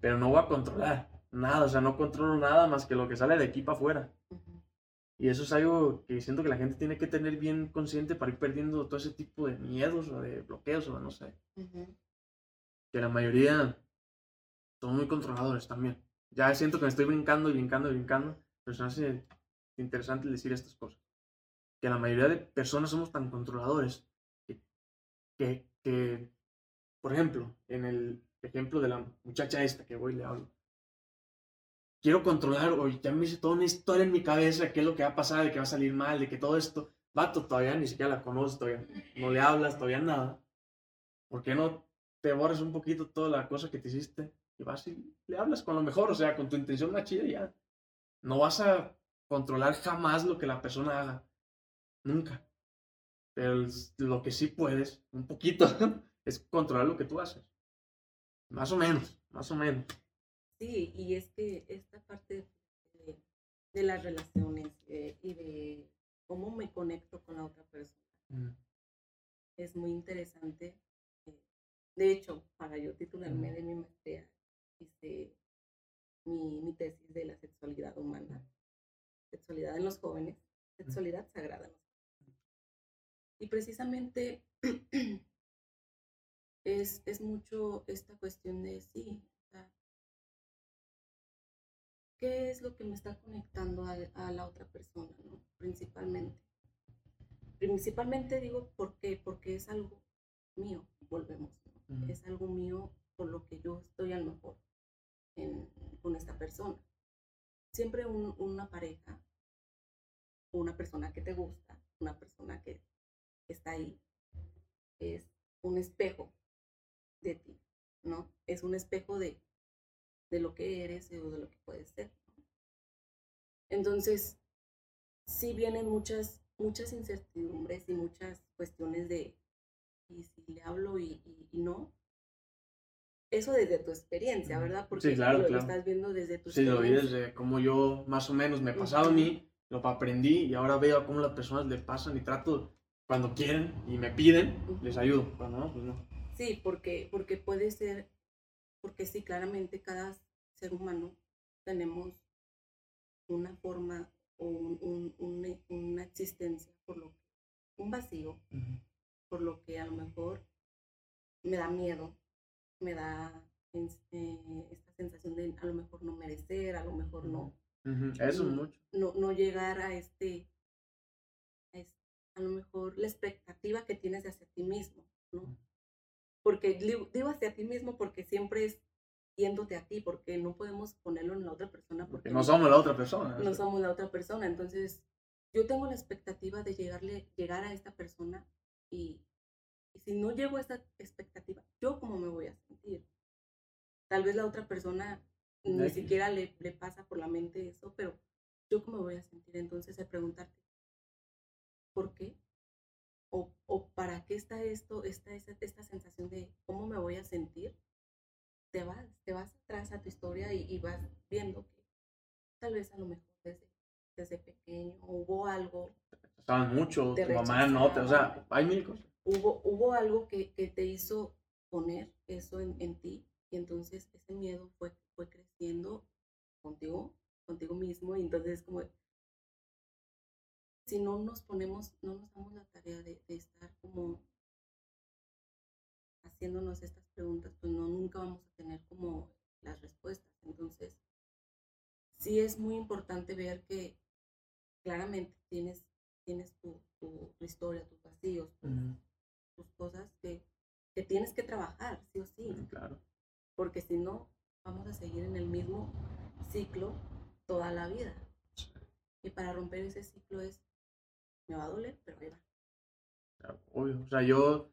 Pero no voy a controlar nada, o sea, no controlo nada más que lo que sale de aquí para afuera. Y eso es algo que siento que la gente tiene que tener bien consciente para ir perdiendo todo ese tipo de miedos o de bloqueos o no sé. Ujú, Que la mayoría son muy controladores también. Ya siento que me estoy brincando y brincando y brincando, pero se me hace interesante decir estas cosas. Que la mayoría de personas somos tan controladores que, que, por ejemplo, en el ejemplo de la muchacha esta que voy y le hablo, quiero controlar, o ya me hice toda una historia en mi cabeza de qué es lo que va a pasar, de que va a salir mal, de que todo esto, vato, todavía ni siquiera la conoces, todavía no le hablas, todavía nada. ¿Por qué no te borras un poquito toda la cosa que te hiciste y vas y le hablas con lo mejor, o sea, con tu intención más chida ya? No vas a controlar jamás lo que la persona haga, nunca. Pero lo que sí puedes, un poquito, <laughs> es controlar lo que tú haces. Más o menos, más o menos. Sí, y es que esta parte de, de las relaciones eh, y de cómo me conecto con la otra persona Mm, es muy interesante. eh, De hecho, para yo titularme Ujú. de mi maestría, hice mi, mi tesis de la sexualidad humana, sexualidad en los jóvenes. sexualidad sagrada. Y precisamente <clears throat> es, es mucho esta cuestión de sí, ¿qué es lo que me está conectando a, la otra persona, ¿no? principalmente? Principalmente digo porque, porque es algo mío, volvemos, es algo mío por lo que yo estoy a lo mejor con esta persona. Siempre una pareja, una persona que te gusta, una persona que está ahí, es un espejo de ti, ¿no? Es un espejo de, de lo que eres o de lo que puedes ser. Entonces, sí vienen muchas, muchas incertidumbres y muchas cuestiones de, y si le hablo y, no, eso desde tu experiencia, ¿verdad? Porque sí, claro, lo, estás viendo desde tu sí, experiencia. Sí, lo vi desde como yo más o menos me he pasado a mí, lo aprendí y ahora veo cómo las personas le pasan y trato cuando quieren y me piden, les ayudo. Cuando no, pues no. Sí, porque, porque puede ser, porque sí, claramente cada ser humano tenemos una forma o un, una existencia, por lo un vacío, por lo que a lo mejor me da miedo, me da este, esta sensación de a lo mejor no merecer, a lo mejor no. Eso no, mucho. No, no llegar a este, a lo mejor la expectativa que tienes hacia ti mismo, ¿no? Porque digo hacia ti mismo porque siempre es yéndote a ti, porque no podemos ponerlo en la otra persona. Porque, no somos la otra persona. No somos la otra persona. Entonces, yo tengo la expectativa de llegarle, llegar a esta persona y, si no llego a esa expectativa, ¿yo cómo me voy a sentir? Tal vez la otra persona ni siquiera le, le pasa por la mente eso, pero ¿yo cómo me voy a sentir? Entonces, al preguntarte, ¿por qué? O, o, para qué está esto, esta, esta, esta, sensación de cómo me voy a sentir, te vas, te vas atrás a tu historia y, vas viendo que tal vez a lo mejor desde, desde pequeño hubo algo. Estaban mucho, tu mamá no, o sea, hay mil cosas. Hubo, hubo algo que, que te hizo poner eso en, en, ti y entonces ese miedo fue, fue creciendo contigo, contigo mismo y entonces como si no nos ponemos, no nos damos la tarea de, estar como haciéndonos estas preguntas, pues no, nunca vamos a tener como las respuestas. Entonces, sí es muy importante ver que claramente tienes, tienes tu, tu, historia, tus vacíos, tus, cosas que, que, tienes que trabajar, sí o sí. Claro. Porque si no, vamos a seguir en el mismo ciclo toda la vida. Y para romper ese ciclo es me va a doler, pero ahí va. obvio, o sea, yo,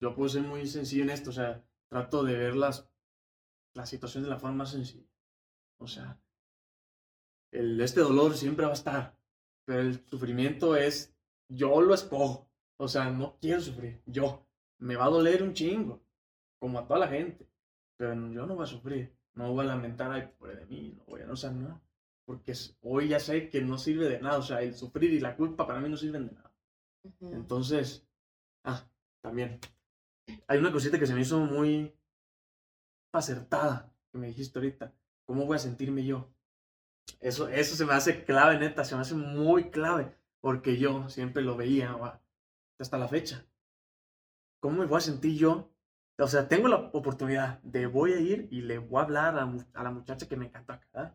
yo puedo ser muy sencillo en esto, o sea, trato de ver las, las situaciones de la forma más sencilla. O sea, el, este dolor siempre va a estar, pero el sufrimiento es, yo lo escojo, o sea, no quiero sufrir, yo, me va a doler un chingo, como a toda la gente, pero yo no voy a sufrir, no voy a lamentar, ay, pobre de mí, no voy a, no, o no, porque hoy ya sé que no sirve de nada, o sea, el sufrir y la culpa para mí no sirven de nada. Entonces, ah, también, hay una cosita que se me hizo muy acertada, que me dijiste ahorita, ¿cómo voy a sentirme yo? Eso, eso se me hace clave, neta, se me hace muy clave, porque yo siempre lo veía hasta la fecha. ¿Cómo me voy a sentir yo? O sea, tengo la oportunidad de voy a ir y le voy a hablar a, la muchacha que me encanta acá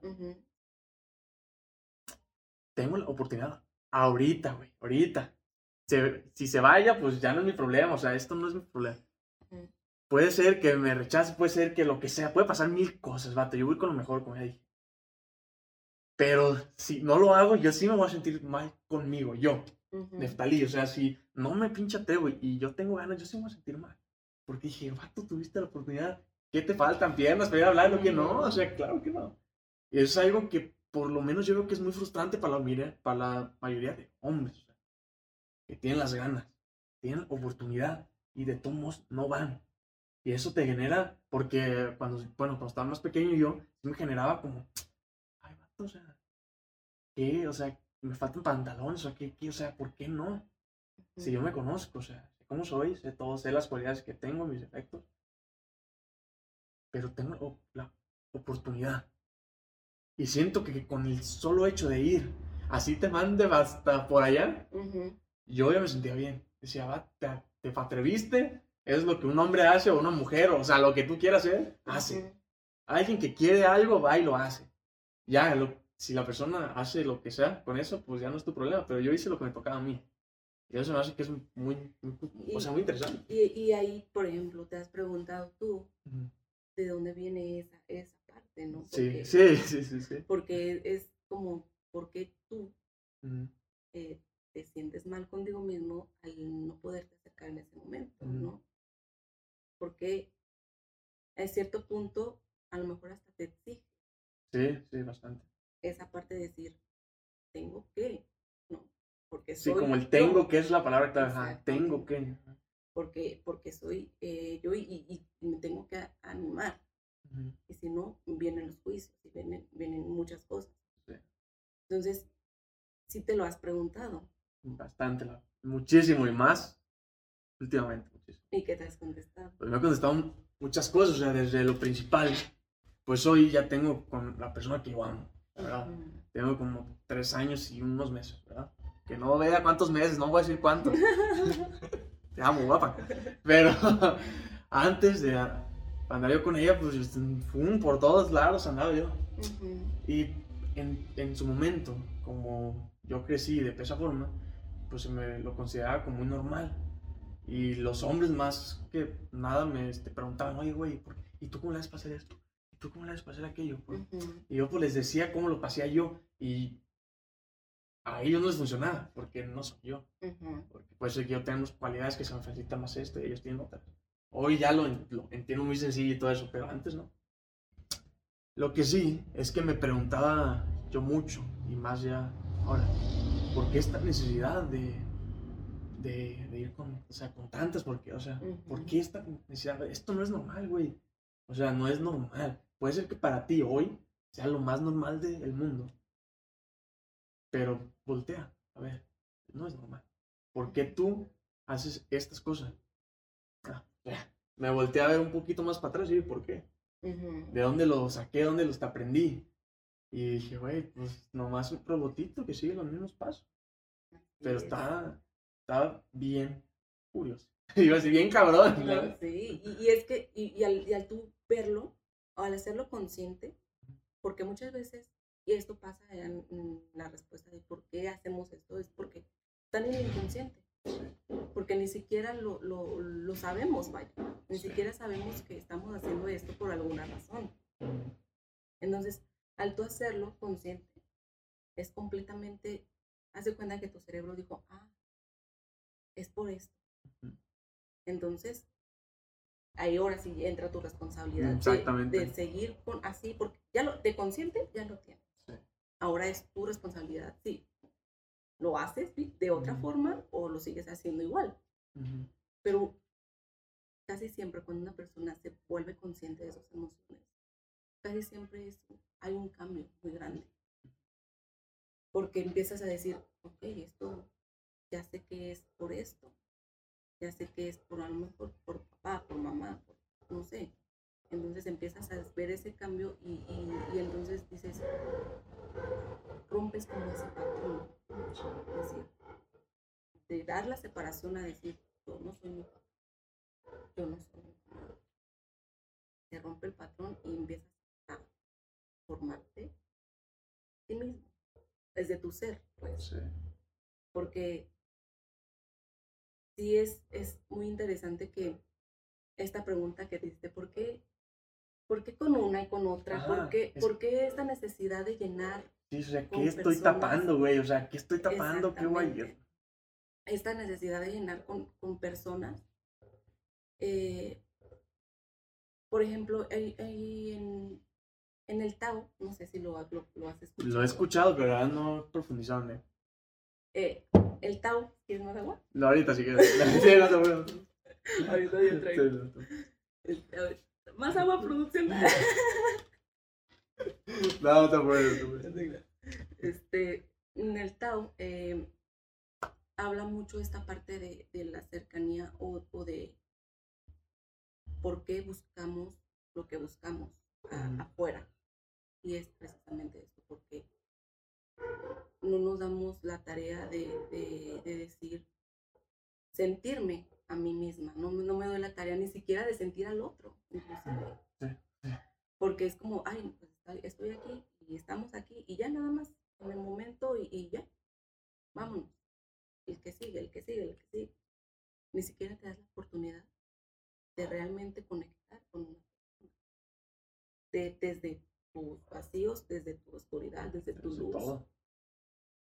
tengo la oportunidad ahorita, güey, ahorita. si se vaya, pues ya no es mi problema, o sea, esto no es mi problema. Puede ser que me rechace, puede ser que lo que sea, puede pasar mil cosas, vato, yo voy con lo mejor, como ya dije. Pero si no lo hago, yo sí me voy a sentir mal conmigo, yo, Neftalí, o sea, si no me pinchate, güey, y yo tengo ganas, yo sí me voy a sentir mal. Porque dije, vato, tuviste la oportunidad, ¿qué te faltan? ¿Piernas para ir hablando? que no? O sea, claro que no. Eso es algo que por lo menos yo veo que es muy frustrante para la, para la mayoría de hombres que tienen las ganas, tienen oportunidad y de todos no van. Y eso te genera, porque cuando, bueno, cuando estaba más pequeño yo, me generaba como, ay, vato, o sea, ¿qué? O sea, me faltan pantalones, o ¿qué, qué? O sea, ¿por qué no? Si yo me conozco, o sea, sé cómo soy, sé todo, sé las cualidades que tengo, mis defectos, pero tengo la oportunidad y siento que con el solo hecho de ir así te mande hasta por allá, Ujú, yo ya me sentía bien. Decía, va, te, te atreviste, es lo que un hombre hace o una mujer, o sea, lo que tú quieras hacer, hace. ujú. Alguien que quiere algo va y lo hace. Ya, lo- si la persona hace lo que sea con eso, pues ya no es tu problema, pero yo hice lo que me tocaba a mí. Y eso me hace que es muy, muy- o sea, muy interesante. Y, y ahí, por ejemplo, te has preguntado tú de dónde viene esa, esa parte, ¿no? Sí, Porque, sí, sí, sí, sí. porque es como, ¿por qué tú eh, te sientes mal contigo mismo al no poderte acercar en ese momento. ¿no? Porque a cierto punto, a lo mejor hasta te exige Sí, sí, bastante. esa parte de decir, tengo que, ¿no? Porque Sí, soy como el yo, tengo que es la palabra clave. Tengo que. Porque, porque soy eh, yo y, y- y me tengo que animar. Ujú, Y si no, vienen los juicios y vienen, vienen muchas cosas. Sí. Entonces, sí te lo has preguntado Bastante, muchísimo y más últimamente. Muchísimo. y que te has contestado. Pues me ha contestado muchas cosas, o sea, desde lo principal. Pues hoy ya tengo con la persona que yo amo, ¿verdad? Ujú. Tengo como tres años y unos meses, ¿verdad? Que no vea cuántos meses, no voy a decir cuántos. <laughs> Te amo, guapa. Pero <laughs> antes de andar yo con ella, pues fum, por todos lados andaba yo. Ujú. Y en, en su momento, como yo crecí de esa forma, pues se me lo consideraba como muy normal. Y los hombres más que nada me este, preguntaban, oye, güey. ¿y tú cómo le haces para hacer esto? ¿Y tú cómo le haces para hacer aquello? ¿Por- Ujú. y yo pues les decía cómo lo pasé yo y a ellos no les funcionaba porque no soy yo. Porque puede ser que yo tenga unas cualidades que se me facilita más esto y ellos tienen otras. Hoy ya lo, en- lo entiendo muy sencillo y todo eso, pero antes no. Lo que sí es que me preguntaba yo mucho y más ya ahora, ¿por qué esta necesidad de, de, de ir con, o sea, con tantas? Porque, o sea, ¿por Ujú. qué esta necesidad? Esto no es normal, güey. O sea, no es normal. Puede ser que para ti hoy sea lo más normal del mundo. Pero voltea, a ver, no es normal. ¿Por qué tú haces estas cosas? Ah. Me volteé a ver un poquito más para atrás y dije, ¿por qué? ¿De dónde lo saqué? ¿De dónde los aprendí? Y dije, güey, pues nomás un robotito que sigue los mismos pasos. Pero está, está bien curioso. <laughs> Iba así, bien cabrón. No, sí, y, y es que, y, y al, y al tú verlo, al hacerlo consciente, porque muchas veces, y esto pasa en, en la respuesta de por qué hacemos esto, es porque están en el inconsciente, porque ni siquiera lo, lo, lo sabemos, vaya, ni Sí. siquiera sabemos que estamos haciendo esto por alguna razón. Entonces, al tú hacerlo consciente, es completamente, haz de cuenta que tu cerebro dijo, ah, es por esto. Entonces, ahí ahora sí entra tu responsabilidad de-. De, seguir con así, porque ya lo, de consciente ya lo tienes. Ahora es tu responsabilidad, sí. ¿Lo haces de- otra forma o lo sigues haciendo igual? Pero casi siempre cuando una persona se vuelve consciente de sus emociones, casi siempre es- hay un cambio muy grande. Porque empiezas a decir, ok, esto ya sé que es por esto, ya sé que es por a lo mejor por papá, por mamá, por, no sé. Entonces empiezas a ver ese cambio y, y- y entonces dices, rompes como ese patrón. Es decir, de dar la separación a decir, yo no soy mi papá, yo no soy mi mamá. Se rompe el patrón y empiezas a formarte a ti mismo, desde tu ser, pues Sí. porque sí es, es muy interesante que esta pregunta que dice, ¿por qué, ¿por qué con una y con otra? Ajá, ¿Por, qué, es- por qué esta necesidad de llenar Sí, o sea, ¿qué estoy personas- tapando, güey? O sea, ¿qué estoy tapando? ¿Qué voy esta necesidad de llenar con, con personas? Eh, por ejemplo, hay, hay en, en el Tao, no sé si lo, lo, lo has escuchado. Lo he escuchado, pero ahora no he profundizado en él. Eh, el Tao, ¿quieres más agua? No, ahorita sí que. <laughs> Sí, no te. <laughs> Ahorita yo traigo. Sí, no a ver, Más agua, producción. <laughs> No, no te puedo, no te puedo. este, en el Tao eh, habla mucho esta parte de, de la cercanía o, o de por qué buscamos lo que buscamos a- afuera. Y es precisamente esto, porque no nos damos la tarea de, de, de decir, sentirme a mí misma. No, no, me doy la tarea ni siquiera de sentir al otro, inclusive. Porque es como, ay, pues estoy aquí y estamos aquí y ya nada más en el momento y, y ya, vámonos. El que sigue, el que sigue, el que sigue. Ni siquiera te das la oportunidad de realmente conectar con una persona. De, desde tus vacíos, desde tu oscuridad, desde tu luz.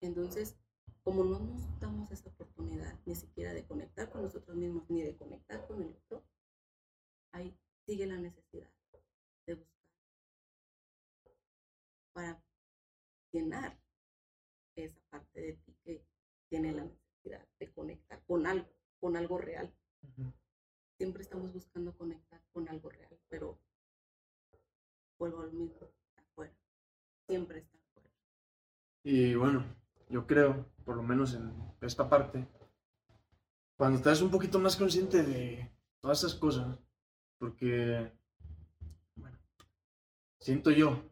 Entonces, como no nos damos esa oportunidad ni siquiera de conectar con nosotros mismos ni de conectar con el otro, ahí sigue la necesidad de buscar para llenar esa parte de ti que tiene la necesidad de conectar con algo, con algo real. Siempre estamos buscando conectar con algo real, pero vuelvo al mismo, está afuera. Siempre está afuera. Y bueno, yo creo, por lo menos en esta parte, cuando estás un poquito más consciente de todas esas cosas, porque, siento yo,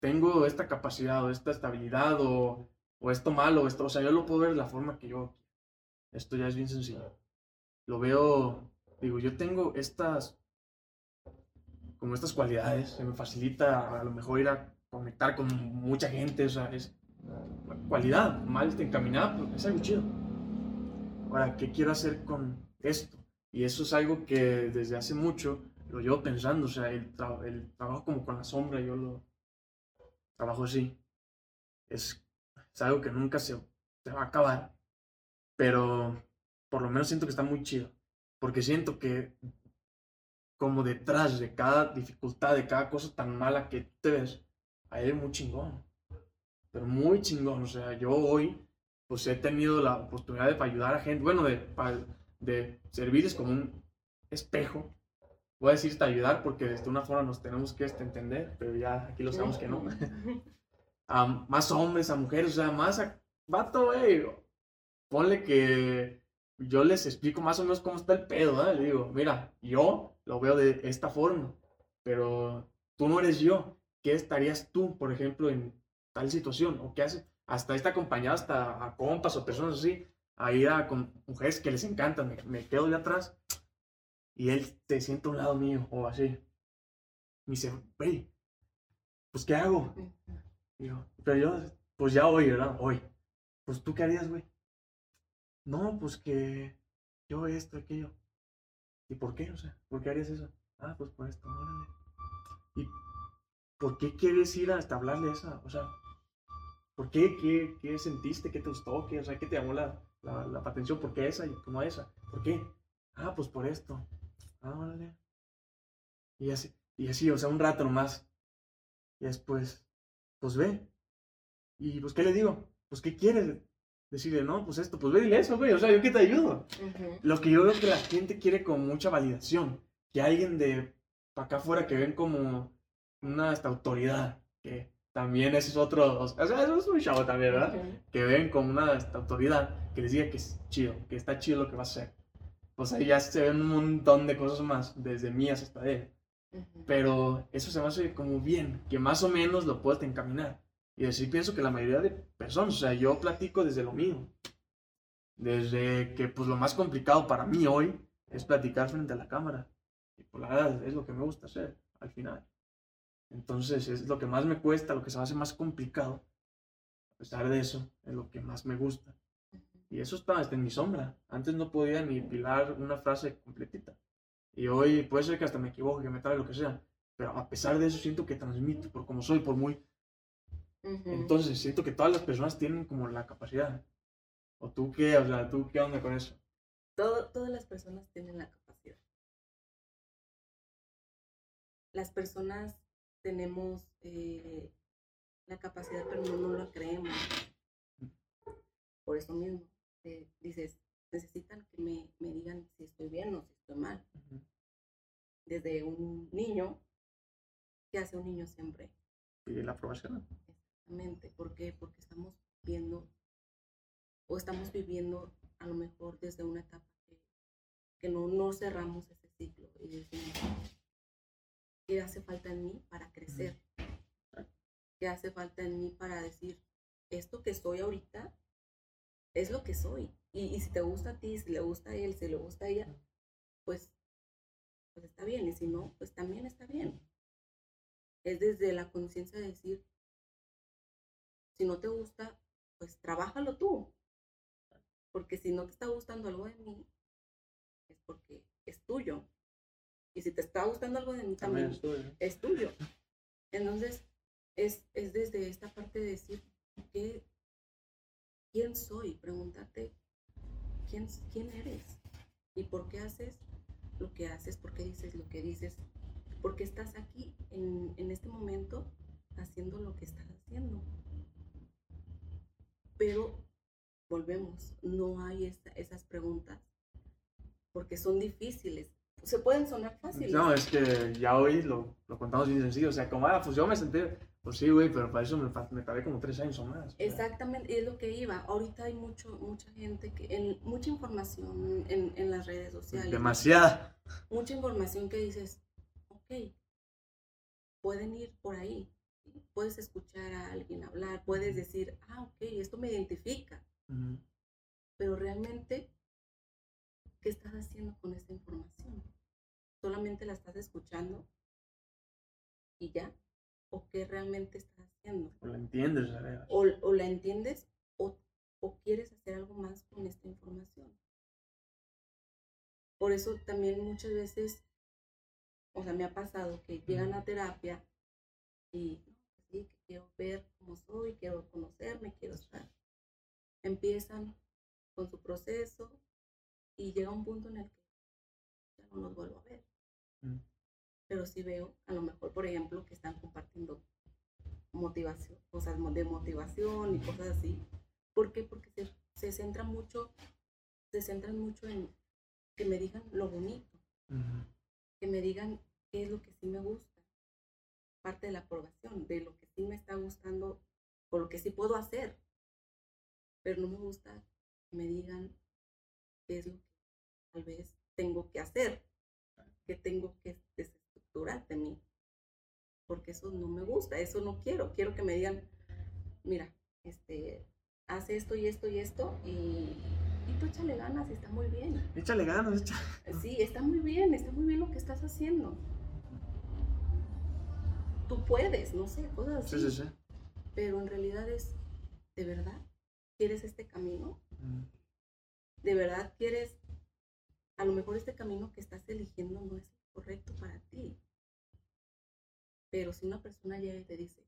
tengo esta capacidad o esta estabilidad o, o esto malo, o esto, o sea, yo lo puedo ver de la forma que yo Esto ya es bien sencillo. Lo veo, digo, yo tengo estas, como estas cualidades, se me facilita a lo mejor ir a conectar con mucha gente, o sea, es, cualidad, mal encaminada, pues es algo chido. Ahora, ¿qué quiero hacer con esto? Y eso es algo que desde hace mucho lo llevo pensando, o sea, el, trabajo como con la sombra, yo lo trabajo así. Es, algo que nunca se, va a acabar, pero por lo menos siento que está muy chido, porque siento que como detrás de cada dificultad, de cada cosa tan mala que te ves, hay muy chingón pero muy chingón. O sea, yo hoy, pues he tenido la oportunidad de ayudar a gente, bueno, de, de servirles como un espejo. Voy a decir ayudar porque de una forma nos tenemos que este, entender, pero ya aquí lo sabemos que no. <laughs> <laughs> a más hombres, a mujeres, o sea, más a vato, güey. Ponle que yo les explico más o menos cómo está el pedo, ¿eh? Le digo, mira, yo lo veo de esta forma, pero tú no eres yo. ¿Qué estarías tú, por ejemplo, en tal situación, o qué hace, hasta está acompañado hasta a compas o personas así, a ir a con mujeres que les encantan, me, quedo de atrás y él te sienta a un lado mío o así. Me dice, güey, pues ¿qué hago? pero yo, pues ya hoy, ¿verdad? Hoy. Pues tú qué harías, güey. No, pues que yo esto, aquello. ¿Y por qué? O sea, ¿por qué harías eso? Ah, pues por esto, órale. ¿Y por qué quieres ir hasta hablarle esa? O sea, ¿Por qué? ¿Qué, qué sentiste? ¿Qué te gustó? ¿Qué, o sea, ¿qué te llamó la, la, la atención? ¿Por qué esa y no esa? ¿Por qué? Ah, pues por esto. Ah, vale. Y así, y así, o sea, un rato nomás. Y después, pues ve. Y pues, ¿qué le digo? Pues, ¿qué quieres? Decirle, no, pues esto, pues ve dile eso, güey. O sea, yo qué te ayudo. Lo que yo veo que la gente quiere con mucha validación. Que alguien de acá afuera que ven como una esta autoridad. Que, también ese es otro, o sea, eso es un chavo también, ¿verdad? Que ven como una autoridad que les diga que es chido, que está chido lo que va a hacer. Pues ahí ya se ven un montón de cosas más, desde mías hasta él. Pero eso se me hace como bien, que más o menos lo puedes encaminar. Y así pienso que la mayoría de personas, o sea, yo platico desde lo mío. Desde que pues lo más complicado para mí hoy es platicar frente a la cámara. Y pues la verdad es lo que me gusta hacer al final. Entonces es lo que más me cuesta, lo que se me hace más complicado. A pesar de eso, es lo que más me gusta. Y eso está, está en mi sombra. Antes no podía ni pilar una frase completita. Y hoy puede ser que hasta me equivoque, que me trae lo que sea. Pero a pesar de eso siento que transmito, por como soy, por muy... Entonces siento que todas las personas tienen como la capacidad. ¿O tú qué? O sea, ¿tú qué onda con eso? Todo, todas las personas tienen la capacidad. Las personas tenemos eh, la capacidad, pero no, no la creemos. Por eso mismo, eh, dices, necesitan que me, me, digan si estoy bien o si estoy mal. Desde un niño, ¿qué hace un niño siempre? Pide la aprobación. Exactamente. ¿Por qué? Porque estamos viendo o estamos viviendo a lo mejor desde una etapa que, que no, no cerramos ese ciclo y decimos, qué hace falta en mí para crecer, qué hace falta en mí para decir, esto que soy ahorita es lo que soy. Y, si te gusta a ti, si le gusta a él, si le gusta a ella, pues, pues está bien. Y si no, pues también está bien. Es desde la conciencia de decir, si no te gusta, pues trabájalo tú. Porque si no te está gustando algo de mí, es porque es tuyo. Y si te está gustando algo de mí también, es, tuyo. Entonces, es, es desde esta parte de decir, ¿qué, ¿quién soy? Pregúntate, ¿quién, ¿quién eres? ¿Y por qué haces lo que haces? ¿Por qué dices lo que dices? ¿Por qué estás aquí en, en este momento haciendo lo que estás haciendo? Pero volvemos, no hay esas preguntas porque son difíciles. Se pueden sonar fáciles. No, es que ya hoy lo, lo contamos bien sencillo. O sea, como, ah, pues yo me sentí, pues sí, güey, pero para eso me, me tardé como tres años o más. Exactamente, es lo que iba. Ahorita hay mucho, mucha gente, que, en, mucha información en, en las redes sociales. Demasiada. Mucha información que dices, ok, pueden ir por ahí. Puedes escuchar a alguien hablar, puedes decir, ah, ok, esto me identifica. Pero realmente, ¿qué estás haciendo con esta información? ¿Solamente la estás escuchando y ya? ¿O qué realmente estás haciendo? O la entiendes, o, o la entiendes o, o quieres hacer algo más con esta información. Por eso también muchas veces, o sea, me ha pasado que llegan a terapia y sí, quiero ver cómo soy, quiero conocerme, quiero estar empiezan con su proceso y llega un punto en el que ya no los vuelvo a ver. Pero sí veo, a lo mejor, por ejemplo, que están compartiendo motivación, cosas de motivación y cosas así. ¿Por qué? Porque se, se centra mucho, se centran mucho en que me digan lo bonito, que me digan qué es lo que sí me gusta, parte de la aprobación, de lo que sí me está gustando o lo que sí puedo hacer. Pero no me gusta que me digan qué es lo que tal vez tengo que hacer, que tengo que desestructurar de mí, porque eso no me gusta, eso no quiero, quiero que me digan, mira, este, haz esto y esto y esto y, y tú échale ganas, está muy bien. Échale ganas, échale. Sí, está muy bien, está muy bien lo que estás haciendo. Tú puedes, no sé, cosas así. Sí, sí, sí. Pero en realidad es, ¿de verdad? ¿Quieres este camino? ¿De verdad quieres? A lo mejor este camino que estás eligiendo no es correcto para ti. Pero si una persona llega y te dice,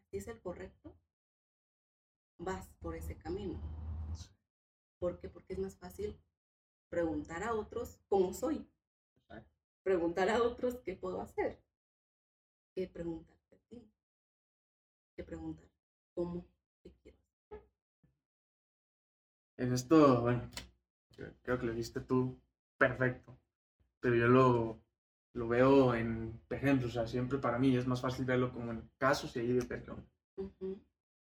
así es el correcto, vas por ese camino. ¿Por qué? Porque es más fácil preguntar a otros cómo soy. Preguntar a otros qué puedo hacer. Que preguntarte a ti. Que preguntar cómo en esto, bueno, creo que lo viste tú perfecto, pero yo lo, lo veo en ejemplos, o sea, siempre para mí es más fácil verlo como en casos y ahí de perdón.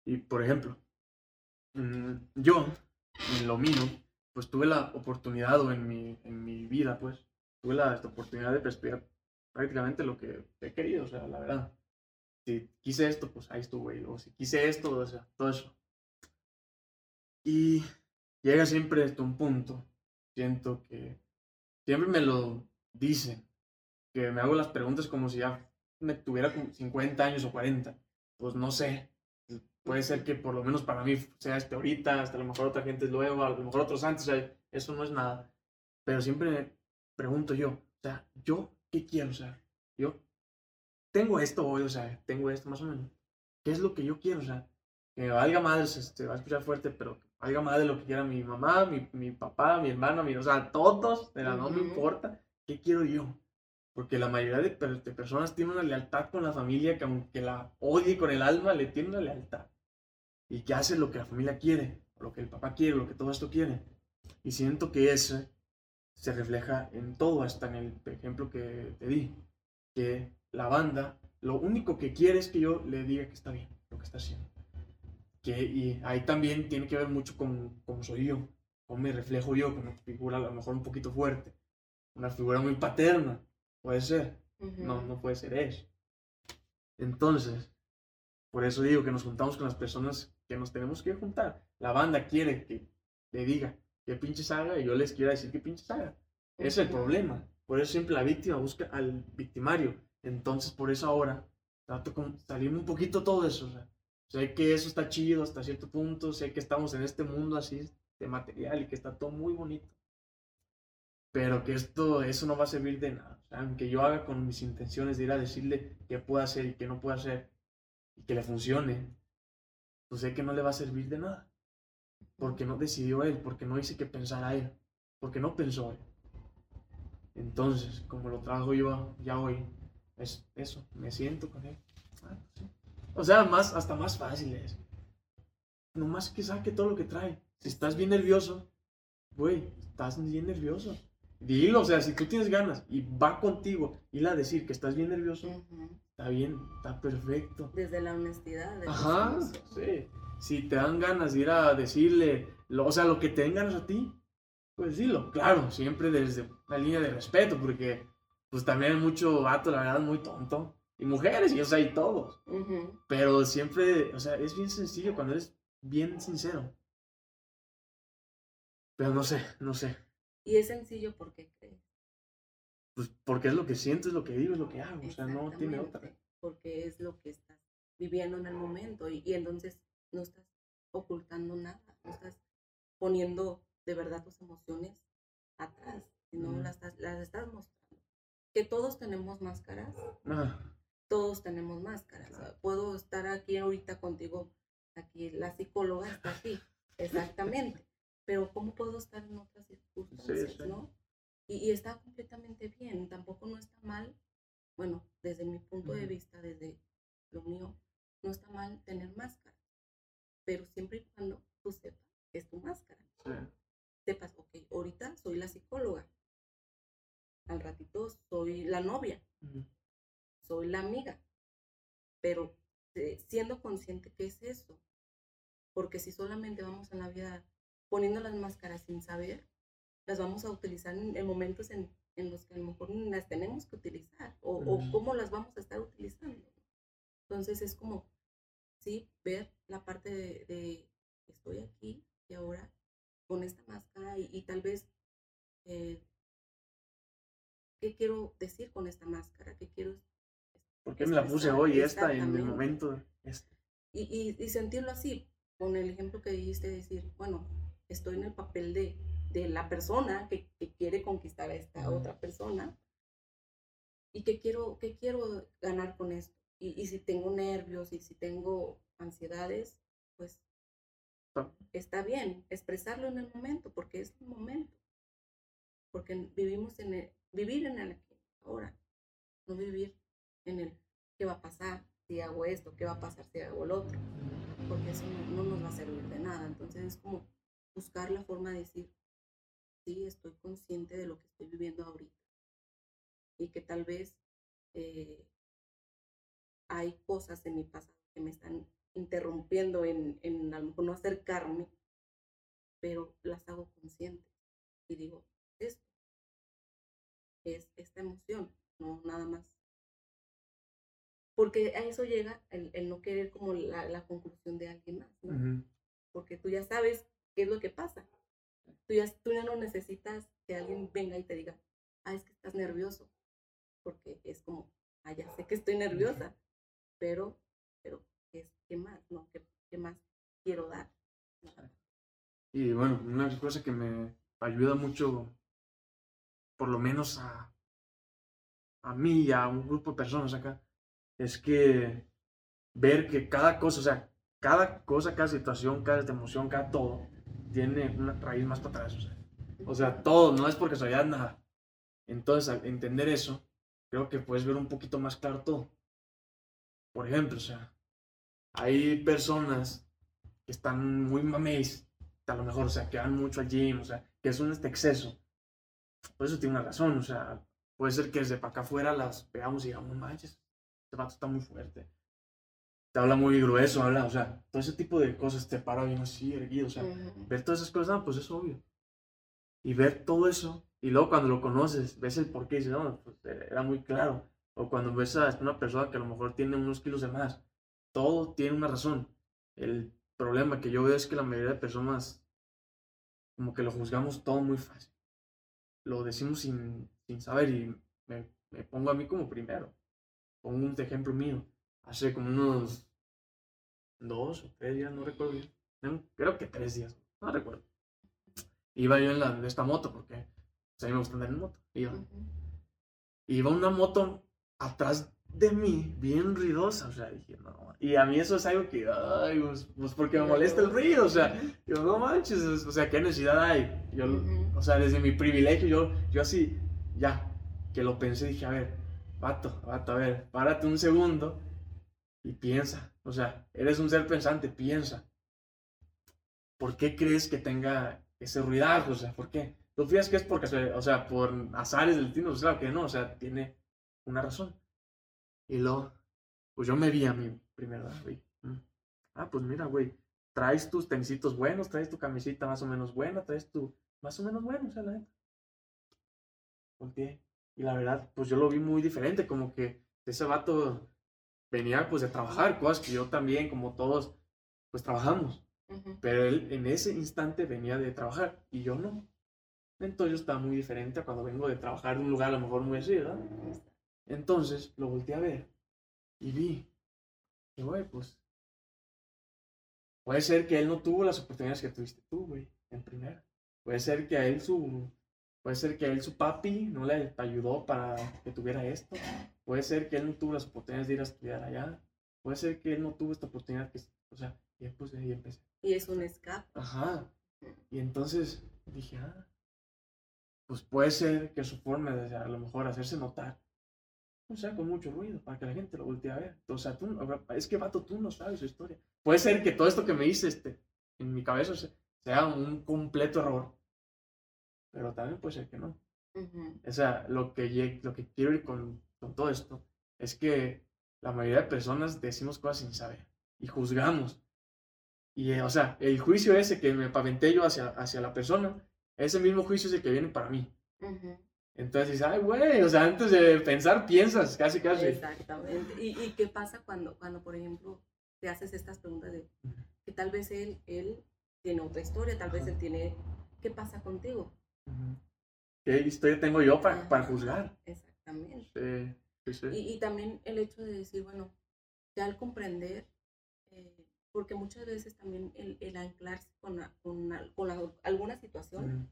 Y por ejemplo, mm, yo, en lo mío, pues tuve la oportunidad, o en mi, en mi vida, pues, tuve la esta oportunidad de estudiar prácticamente lo que he querido, o sea, la verdad. Si quise esto, pues ahí estuve, o si quise esto, o sea, todo eso. Y llega siempre hasta un punto, siento que siempre me lo dicen, que me hago las preguntas como si ya me tuviera 50 años o 40. Pues no sé, puede ser que por lo menos para mí sea este ahorita, hasta lo mejor otra gente es luego, a lo mejor otros antes, eso no es nada. Pero siempre me pregunto yo, o sea, ¿yo qué quiero? O yo tengo esto hoy, o sea, tengo esto más o menos. ¿Qué es lo que yo quiero? O sea, que valga madre, se va a escuchar fuerte, pero Oiga más de lo que quiera mi mamá, mi, mi papá, mi hermano, mi, o sea, todos, pero no me importa qué quiero yo. Porque la mayoría de, de, personas tienen una lealtad con la familia que aunque la odie con el alma, le tiene una lealtad. Y que hace lo que la familia quiere, lo que el papá quiere, lo que todo esto quiere. Y siento que eso se refleja en todo, hasta en el ejemplo que te di. Que la banda, lo único que quiere es que yo le diga que está bien lo que está haciendo y ahí también tiene que ver mucho con cómo soy yo, cómo me reflejo yo, con una figura a lo mejor un poquito fuerte, una figura muy paterna, puede ser, no, no puede ser eso. Entonces, por eso digo que nos juntamos con las personas que nos tenemos que juntar. La banda quiere que le diga qué pinches haga y yo les quiero decir qué pinches haga. Es el problema. Por eso siempre la víctima busca al victimario. Entonces, por eso ahora trato con salirme un poquito todo eso. O sea, sé que eso está chido hasta cierto punto, sé que estamos en este mundo así de material y que está todo muy bonito. Pero que esto, eso no va a servir de nada. O aunque yo haga con mis intenciones de ir a decirle qué puede hacer y qué no puede hacer y que le funcione, pues sé que no le va a servir de nada. Porque no decidió él, porque no hice que pensara él, porque no pensó él. Entonces, como lo trabajo yo ya hoy, es eso, me siento con él. Ah, pues o sea, más, hasta más fácil es. Nomás que saque todo lo que trae. Si estás bien nervioso, güey, estás bien nervioso. Dilo, o sea, si tú tienes ganas y va contigo y la decir que estás bien nervioso, está bien, está perfecto. Desde la honestidad. Ajá, sí. Si te dan ganas de ir a decirle, o sea, lo que te den ganas a ti, pues dilo. Claro, siempre desde la línea de respeto, porque pues también hay mucho vato, la verdad, muy tonto. Y mujeres, y o sea, y todos. Pero siempre, o sea, es bien sencillo cuando eres bien sincero. Pero no sé, no sé. Y es sencillo porque crees. Pues porque es lo que siento, es lo que digo, es lo que hago. O sea, no tiene otra. Porque es lo que estás viviendo en el momento. Y, y entonces no estás ocultando nada. No estás poniendo de verdad tus emociones atrás. Sino las, las estás mostrando. Que todos tenemos máscaras. Todos tenemos máscaras. Puedo estar aquí ahorita contigo. Aquí la psicóloga está aquí. Exactamente pero ¿cómo puedo estar en otras circunstancias, no? Y, está completamente bien, tampoco no está mal, bueno, desde mi punto de vista, desde lo mío, no está mal tener máscara, pero siempre y cuando tú sepas que es tu máscara. Sepas, ok, ahorita soy la psicóloga, al ratito soy la novia, soy la amiga, pero eh, siendo consciente que es eso, porque si solamente vamos a la vida poniendo las máscaras sin saber, las vamos a utilizar en, momentos en, los que a lo mejor las tenemos que utilizar o, cómo las vamos a estar utilizando. Entonces es como, sí, ver la parte de, estoy aquí y ahora con esta máscara y, tal vez, eh, ¿qué quiero decir con esta máscara? ¿Qué quiero? ¿Por qué me la puse hoy esta en el momento? Y, y, sentirlo así, con el ejemplo que dijiste, decir, bueno, estoy en el papel de, de la persona que, que, quiere conquistar a esta otra persona y que quiero, que quiero ganar con esto. Y, y, si tengo nervios y si tengo ansiedades, pues está bien expresarlo en el momento, porque es el momento. Porque vivimos en el, vivir en el aquí, ahora, no vivir en el qué va a pasar si hago esto, qué va a pasar si hago lo otro, porque eso no, no nos va a servir de nada. Entonces es como buscar la forma de decir, sí, estoy consciente de lo que estoy viviendo ahorita. Y que tal vez eh, hay cosas en mi pasado que me están interrumpiendo en, en a lo mejor no acercarme, pero las hago conscientes. Y digo, esto es esta emoción, no nada más. Porque a eso llega el, no querer como la, conclusión de alguien más, ¿no? Porque tú ya sabes ¿qué es lo que pasa? Tú ya, tú ya no necesitas que alguien venga y te diga, ah, es que estás nervioso, porque es como, ah, ya sé que estoy nerviosa, pero, pero, ¿qué, qué más? No? ¿Qué, ¿Qué, más quiero dar? Y bueno, una cosa que me ayuda mucho, por lo menos a, a mí y a un grupo de personas acá, es que ver que cada cosa, o sea, cada cosa, cada situación, cada emoción, cada todo, tiene una raíz más para atrás. O sea, todo, no es porque soy nada. Entonces, al entender eso, creo que puedes ver un poquito más claro todo. Por ejemplo, o sea, hay personas que están muy mameis, a lo mejor, o sea, que van mucho al gym, o sea, que es un este exceso. Por eso tiene una razón, o sea, puede ser que desde para acá afuera las veamos y digamos, manches, este vato está muy fuerte te habla muy grueso, habla, o sea, todo ese tipo de cosas te para bien así, erguido, o sea, ver todas esas cosas, pues es obvio. Y ver todo eso, y luego cuando lo conoces, ves el por qué, y dices, no, pues eh, era muy claro. O cuando ves a una persona que a lo mejor tiene unos kilos de más, todo tiene una razón. El problema que yo veo es que la mayoría de personas como que lo juzgamos todo muy fácil. Lo decimos sin, sin saber y me, me pongo a mí como primero. Pongo un ejemplo mío. Hace como unos dos o tres días, no recuerdo bien. Creo que tres días, no recuerdo. Iba yo en la, de esta moto porque pues, a mí me gusta andar en moto. Iba. Iba una moto atrás de mí, bien ruidosa. O sea, dije, no. Y a mí eso es algo que, ay, pues, pues porque me molesta el ruido. O sea, yo, no manches, es- o sea, ¿qué necesidad hay? Yo, Ujú. o sea, desde mi privilegio, yo, yo así, ya, que lo pensé, dije, a ver, vato, vato, a ver, párate un segundo y piensa. O sea, eres un ser pensante, piensa. ¿Por qué crees que tenga ese ruidajo? O sea, ¿por qué? ¿Tú fías que es porque, o sea, por azares del destino? Pues claro que no, o sea, tiene una razón. Y luego, pues yo me vi a mí primero, ¿verdad, güey. Ah, pues mira, güey, traes tus tenisitos buenos, traes tu camisita más o menos buena, traes tu más o menos bueno, o sea, la neta. Volteé. Y la verdad, pues yo lo vi muy diferente, como que ese vato venía pues de trabajar, cosas que yo también, como todos, pues trabajamos. Pero él en ese instante venía de trabajar y yo no. Entonces yo estaba muy diferente a cuando vengo de trabajar de un lugar a lo mejor muy así, ¿verdad? Entonces lo volteé a ver y vi que, güey, pues puede ser que él no tuvo las oportunidades que tuviste tú, güey, en primera. Puede ser que a él su, puede ser que él su papi no le ayudó para que tuviera esto. Puede ser que él no tuvo las oportunidades de ir a estudiar allá. Puede ser que él no tuvo esta oportunidad que, o sea, y pues ahí empecé. Y es un escape. Ajá. Y entonces dije, ah, pues puede ser que su forma de a lo mejor hacerse notar, o sea, con mucho ruido, para que la gente lo voltee a ver. O sea, tú, es que vato, tú no sabes su historia. Puede ser que todo esto que me hice este, en mi cabeza se- sea un completo error, pero también puede ser que no. Ujú. O sea, lo que, lo que quiero ir con, con todo esto es que la mayoría de personas decimos cosas sin saber y juzgamos. Y, eh, o sea, el juicio ese que me paventé yo hacia, hacia la persona, ese mismo juicio es el que viene para mí. Entonces dices, ay, güey, o sea, antes de pensar, piensas, casi, casi. Exactamente. ¿Y, y qué pasa cuando, cuando, por ejemplo, te haces estas preguntas de que tal vez él, él tiene otra historia, tal vez él tiene... ¿Qué pasa contigo? ¿Qué historia tengo yo para, para juzgar? Exactamente. Sí, sí, sí. Y, y también el hecho de decir, bueno, ya al comprender, eh, porque muchas veces también el, el anclarse con, la- con, al- con la- alguna situación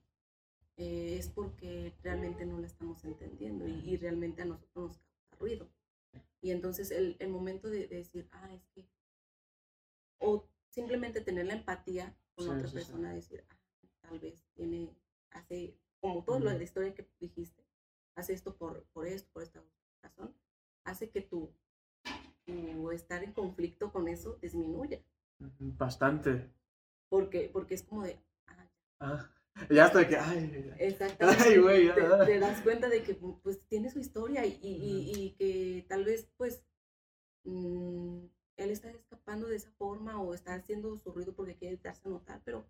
eh, es porque realmente no la estamos entendiendo y, y realmente a nosotros nos causa ruido. Y entonces el, el momento de, de decir, ah, es que, o simplemente tener la empatía con otra persona, decir, ah, tal vez tiene, hace, como todo lo de la historia que dijiste, hace esto por, por esto, por esta razón, hace que tu, tu estar en conflicto con eso disminuya. Bastante. Porque, porque es como de, ah, Ah, ya hasta que, ay, Exactamente. Ay, güey, te, ya. te das cuenta de que pues tiene su historia y, y- y- que tal vez pues mm, él está escapando de esa forma o está haciendo su ruido porque quiere darse a notar, pero,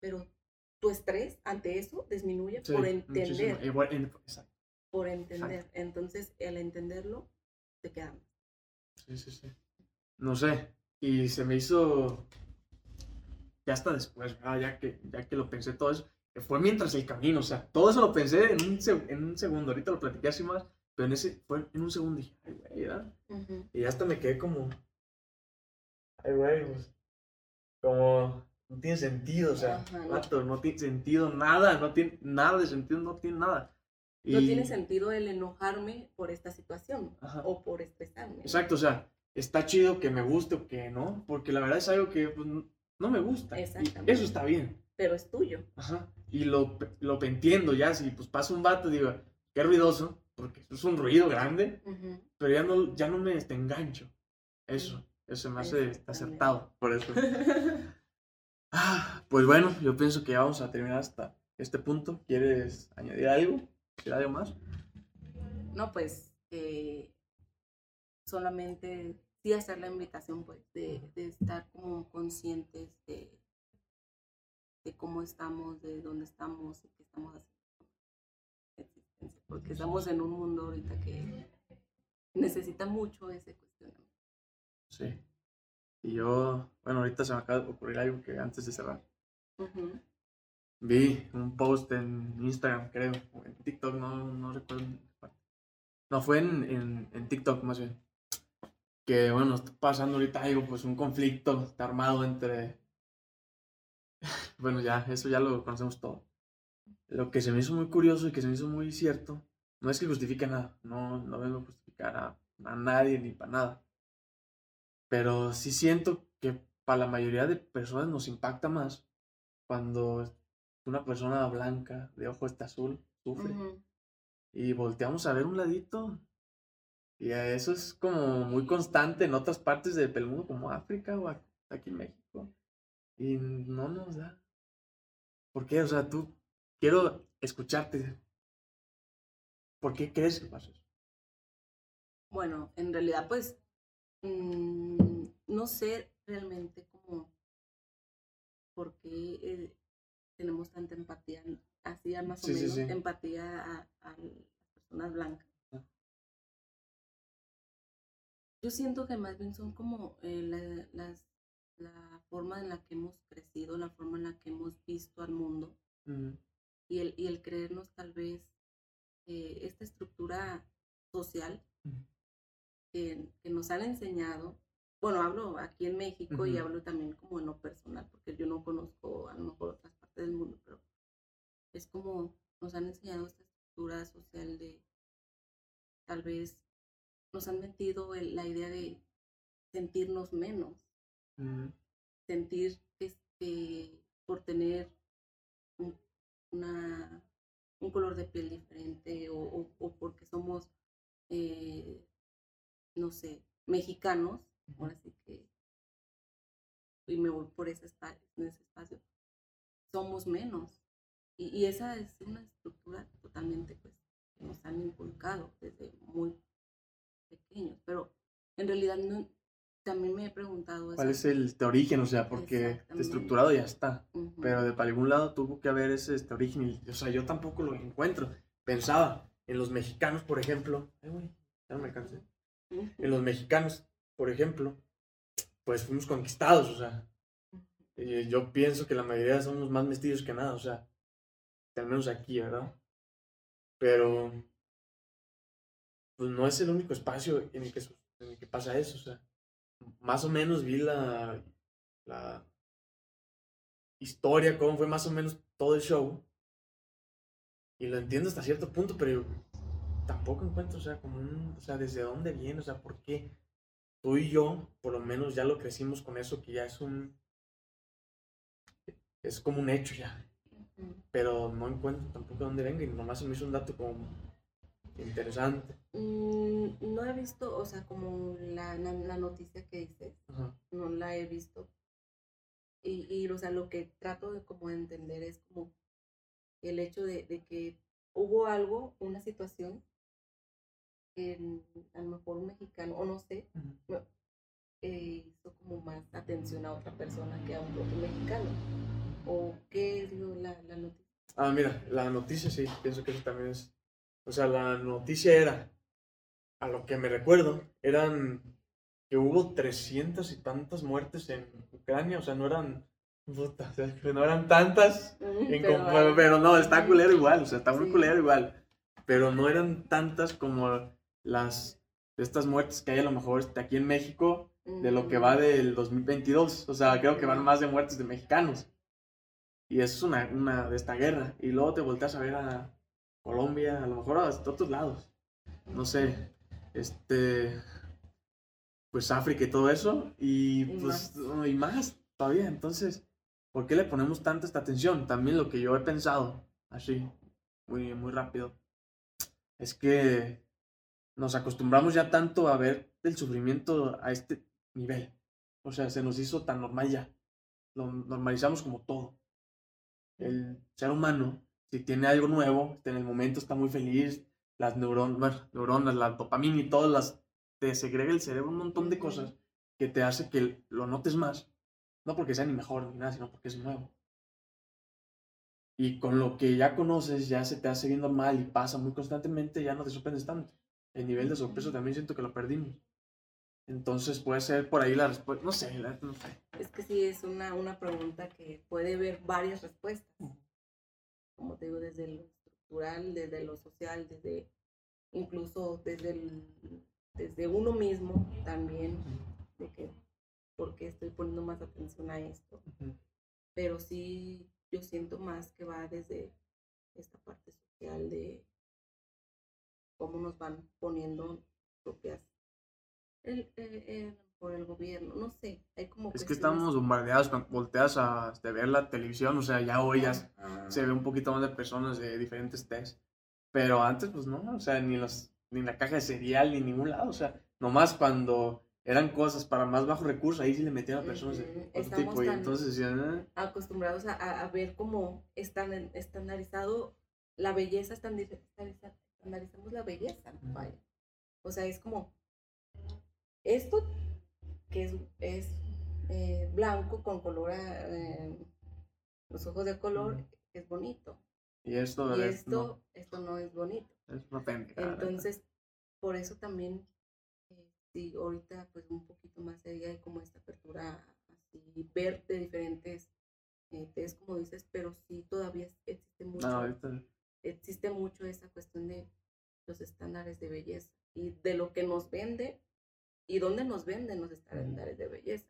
pero tu estrés ante eso disminuye sí, por entender, por entender. Entonces, el entenderlo te queda más. Sí, sí, sí. No sé. Y se me hizo. Ya hasta después, ¿verdad? ya, que, ya que lo pensé todo eso. Fue mientras el camino, o sea, todo eso lo pensé en un, seg- en un segundo. Ahorita lo platiqué así más, pero en ese fue en un segundo dije, ay, güey, ¿verdad? Ujú. Y hasta me quedé como. Ay, güey, pues. Como. No tiene sentido, o sea, Ajá, no. tiene sentido, nada, no tiene nada de sentido, no tiene nada. No tiene sentido el enojarme por esta situación Ajá. o por estresarme. Exacto, o sea, está chido que me guste o que no, porque la verdad es algo que pues, no me gusta. y Exactamente. eso está bien. Pero es tuyo. Ajá. Y lo, lo entiendo ya, si pues pasa un vato, digo, qué ruidoso, porque eso es un ruido grande, pero ya no, ya no me engancho. Eso, eso me hace acertado, por eso. <laughs> Ah, pues bueno, yo pienso que ya vamos a terminar hasta este punto. ¿Quieres añadir algo? ¿Quieres algo más? No, pues eh, solamente sí hacer la invitación pues de, de estar como conscientes de, de cómo estamos, de dónde estamos y qué estamos haciendo porque estamos en un mundo ahorita que necesita mucho ese cuestionamiento. Sí. Y yo, bueno, ahorita se me acaba de ocurrir algo que antes de cerrar. Vi un post en Instagram, creo, o en TikTok, no, no recuerdo. No, fue en, en, en TikTok más bien. Que bueno, está pasando ahorita algo, pues un conflicto está armado entre. <laughs> Bueno, ya, eso ya lo conocemos todo. Lo que se me hizo muy curioso y que se me hizo muy cierto, no es que justifique nada, no, no vengo a justificar a, a nadie ni para nada. Pero sí siento que para la mayoría de personas nos impacta más cuando una persona blanca de ojo este azul sufre Ujú. y volteamos a ver un ladito. Y eso es como muy constante en otras partes de- del mundo, como África o aquí en México. Y no nos da. ¿Por qué? O sea, tú quiero escucharte. ¿Por qué crees que pasa eso? Bueno, en realidad, pues, mm, no sé realmente cómo, por qué eh, tenemos tanta empatía, así más o Sí, menos, sí. empatía a, a las personas blancas. Ah. Yo siento que más bien son como eh, la, las- la forma en la que hemos crecido, la forma en la que hemos visto al mundo Mm, y el, y el creernos tal vez eh, esta estructura social. Que, que nos han enseñado, bueno, hablo aquí en México y hablo también como en lo personal, porque yo no conozco a lo mejor otras partes del mundo, pero es como nos han enseñado esta estructura social de tal vez nos han metido el- la idea de sentirnos menos, sentir que por tener un, una, un color de piel diferente o, o- o porque somos, eh, no sé, mexicanos, ahora sí que, y me voy por ese espacio, en ese espacio, somos menos. Y, y esa es una estructura totalmente, pues, que nos han inculcado desde muy pequeños, pero en realidad no, también me he preguntado ¿Cuál eso. es el este origen? O sea, porque estructurado ya está. Pero de para algún lado tuvo que haber ese este origen. y, o sea, yo tampoco lo encuentro. Pensaba en los mexicanos, por ejemplo. Ay, güey, ya no me cansé. En los mexicanos, por ejemplo, pues fuimos conquistados, o sea. y yo pienso que la mayoría somos más mestizos que nada, o sea. Al menos aquí, ¿verdad? Pero. Pues no es el único espacio en el que, en el que pasa eso, o sea. Más o menos vi la. La historia, cómo fue más o menos todo el show. Y lo entiendo hasta cierto punto, pero tampoco encuentro, o sea, como un, o sea, desde dónde viene, o sea, por qué tú y yo, por lo menos ya lo crecimos con eso, que ya es un, es como un hecho ya, pero no encuentro tampoco dónde venga y nomás se me hizo un dato como interesante. Mm, no he visto, o sea, como la, la, la noticia que dices, no la he visto. Y, y, o sea, lo que trato de como entender es como el hecho de, de que hubo algo, una situación, a lo mejor un mexicano, o no sé, eh, hizo como más atención a otra persona que a un otro mexicano. ¿O qué es lo, la, la noticia? Ah, mira, la noticia sí, pienso que eso también es. O sea, la noticia era, a lo que me recuerdo, eran que hubo 300 y tantas muertes en Ucrania, o sea, no eran, puta, <laughs> o sea, que no eran tantas, en Pero, com- ah, pero, no, está culero igual, o sea, está muy Sí. culero igual, pero no eran tantas como las, estas muertes que hay a lo mejor este, aquí en México, de lo que va del 2022. O sea, creo que van más de muertes de mexicanos. Y eso es una, una de esta guerra. Y luego te volteas a ver a Colombia, a lo mejor a otros lados. No sé, este, pues África y todo eso. Y, Y pues, más. y más todavía. Entonces, ¿por qué le ponemos tanta esta atención? También lo que yo he pensado, así, muy, muy rápido, es que nos acostumbramos ya tanto a ver el sufrimiento a este nivel. O sea, se nos hizo tan normal ya. Lo normalizamos como todo. El ser humano, si tiene algo nuevo, en el momento está muy feliz, las neuronas, bueno, neuronas, la dopamina y todas las, te segrega el cerebro un montón de cosas que te hace que lo notes más. No porque sea ni mejor ni nada, sino porque es nuevo. Y con lo que ya conoces, ya se te hace bien normal y pasa muy constantemente, ya no te sorprendes tanto. El nivel de sorpresa también siento que lo perdimos. Entonces puede ser por ahí la respuesta. No sé, no sé. Es que sí, es una, una pregunta que puede haber varias respuestas. Como te digo, desde lo estructural, desde lo social, desde incluso desde, el, desde uno mismo también, de que por qué estoy poniendo más atención a esto. Pero sí, yo siento más que va desde esta parte social de cómo nos van poniendo propias el, por el gobierno, no sé, hay como... Es que estamos bombardeados, cuando volteas a de ver la televisión, o sea, ya hoy ya se ve un poquito más de personas de diferentes test, pero antes pues no, o sea, ni, los, ni la caja de cereal, ni ningún lado, o sea, nomás cuando eran cosas para más bajos recursos, ahí sí le metían a personas de otro tipo, y entonces. Ah". Acostumbrados a, a, ver cómo están estandarizado la belleza, estandarizamos la belleza, vaya. O sea, es como esto, que es, es eh, blanco con color, eh, los ojos de color, es bonito. Y esto, esto, no. esto no es bonito. Es Entonces, por eso también, eh, sí, ahorita pues un poquito más sería hay como esta apertura, así, ver de diferentes eh, test, como dices, pero sí todavía existe mucho, existe mucho esa cuestión de los estándares de belleza y de lo que nos vende y dónde nos venden los estándares de belleza,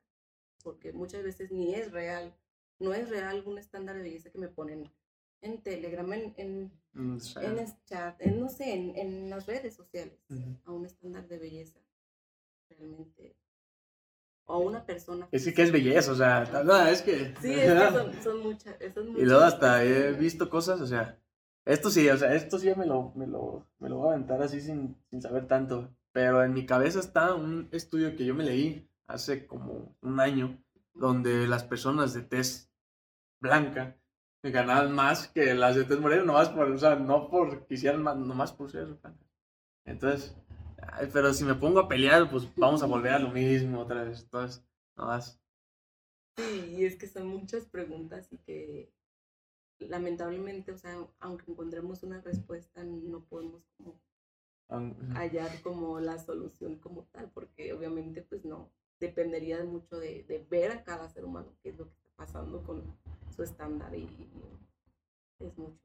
porque muchas veces ni es real, no es real un estándar de belleza que me ponen en Telegram, en, en, en chat, en, no sé, en, en las redes sociales, a un estándar de belleza realmente o a una persona. Es que, es belleza, o sea, no, es que... Sí, es que son, <laughs> son muchas, Y luego hasta he visto cosas, o sea, esto sí, o sea, esto sí me lo, me lo, me lo voy a aventar así sin, sin saber tanto. Pero en mi cabeza está un estudio que yo me leí hace como un año, donde las personas de tez blanca ganaban más que las de tez morena, nomás por, o sea, no por quisieran más, nomás por ser. Entonces, pero si me pongo a pelear, pues vamos a volver a lo mismo otra vez. Entonces, nomás. Sí, y es que son muchas preguntas y que lamentablemente, o sea, aunque encontremos una respuesta, no podemos como hallar como la solución como tal, porque obviamente pues no, dependería mucho de, de, ver a cada ser humano qué es lo que está pasando con su estándar y, es mucho.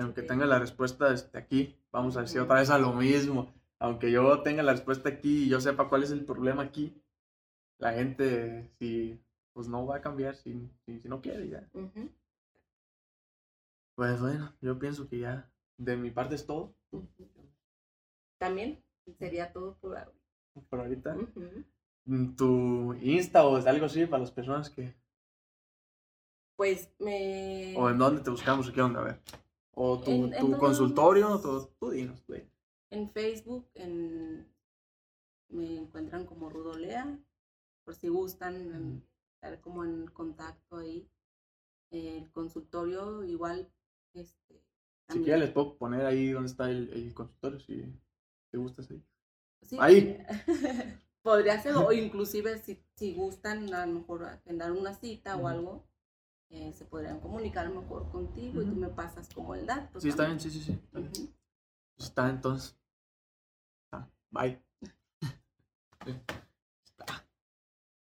aunque tenga la respuesta desde aquí, vamos a decir otra vez a lo mismo. Aunque yo tenga la respuesta aquí y yo sepa cuál es el problema aquí, la gente si pues no va a cambiar si, si, no quiere ya. Pues bueno, yo pienso que ya de mi parte es todo. También sería todo por ahorita. Por ahorita. Mm, ¿Tu Insta o algo así para las personas que... Pues me... ¿O en dónde te buscamos? ¿Qué onda? A ver. ¿O tu, tu consultorio? Todo, tú dinos, En Facebook, en... me encuentran como Rudolea, por si gustan estar como en contacto ahí. El consultorio igual, este... Si quieres les puedo poner ahí donde está el, el consultorio, si... ¿Te gusta ahí? Sí, ahí. <laughs> podría ser, o inclusive si, si gustan a lo mejor agendar una cita o algo, eh, se podrían comunicar mejor contigo y tú me pasas como el dato. Sí, está bien, sí, sí, sí. Está entonces. Ah, bye. <laughs>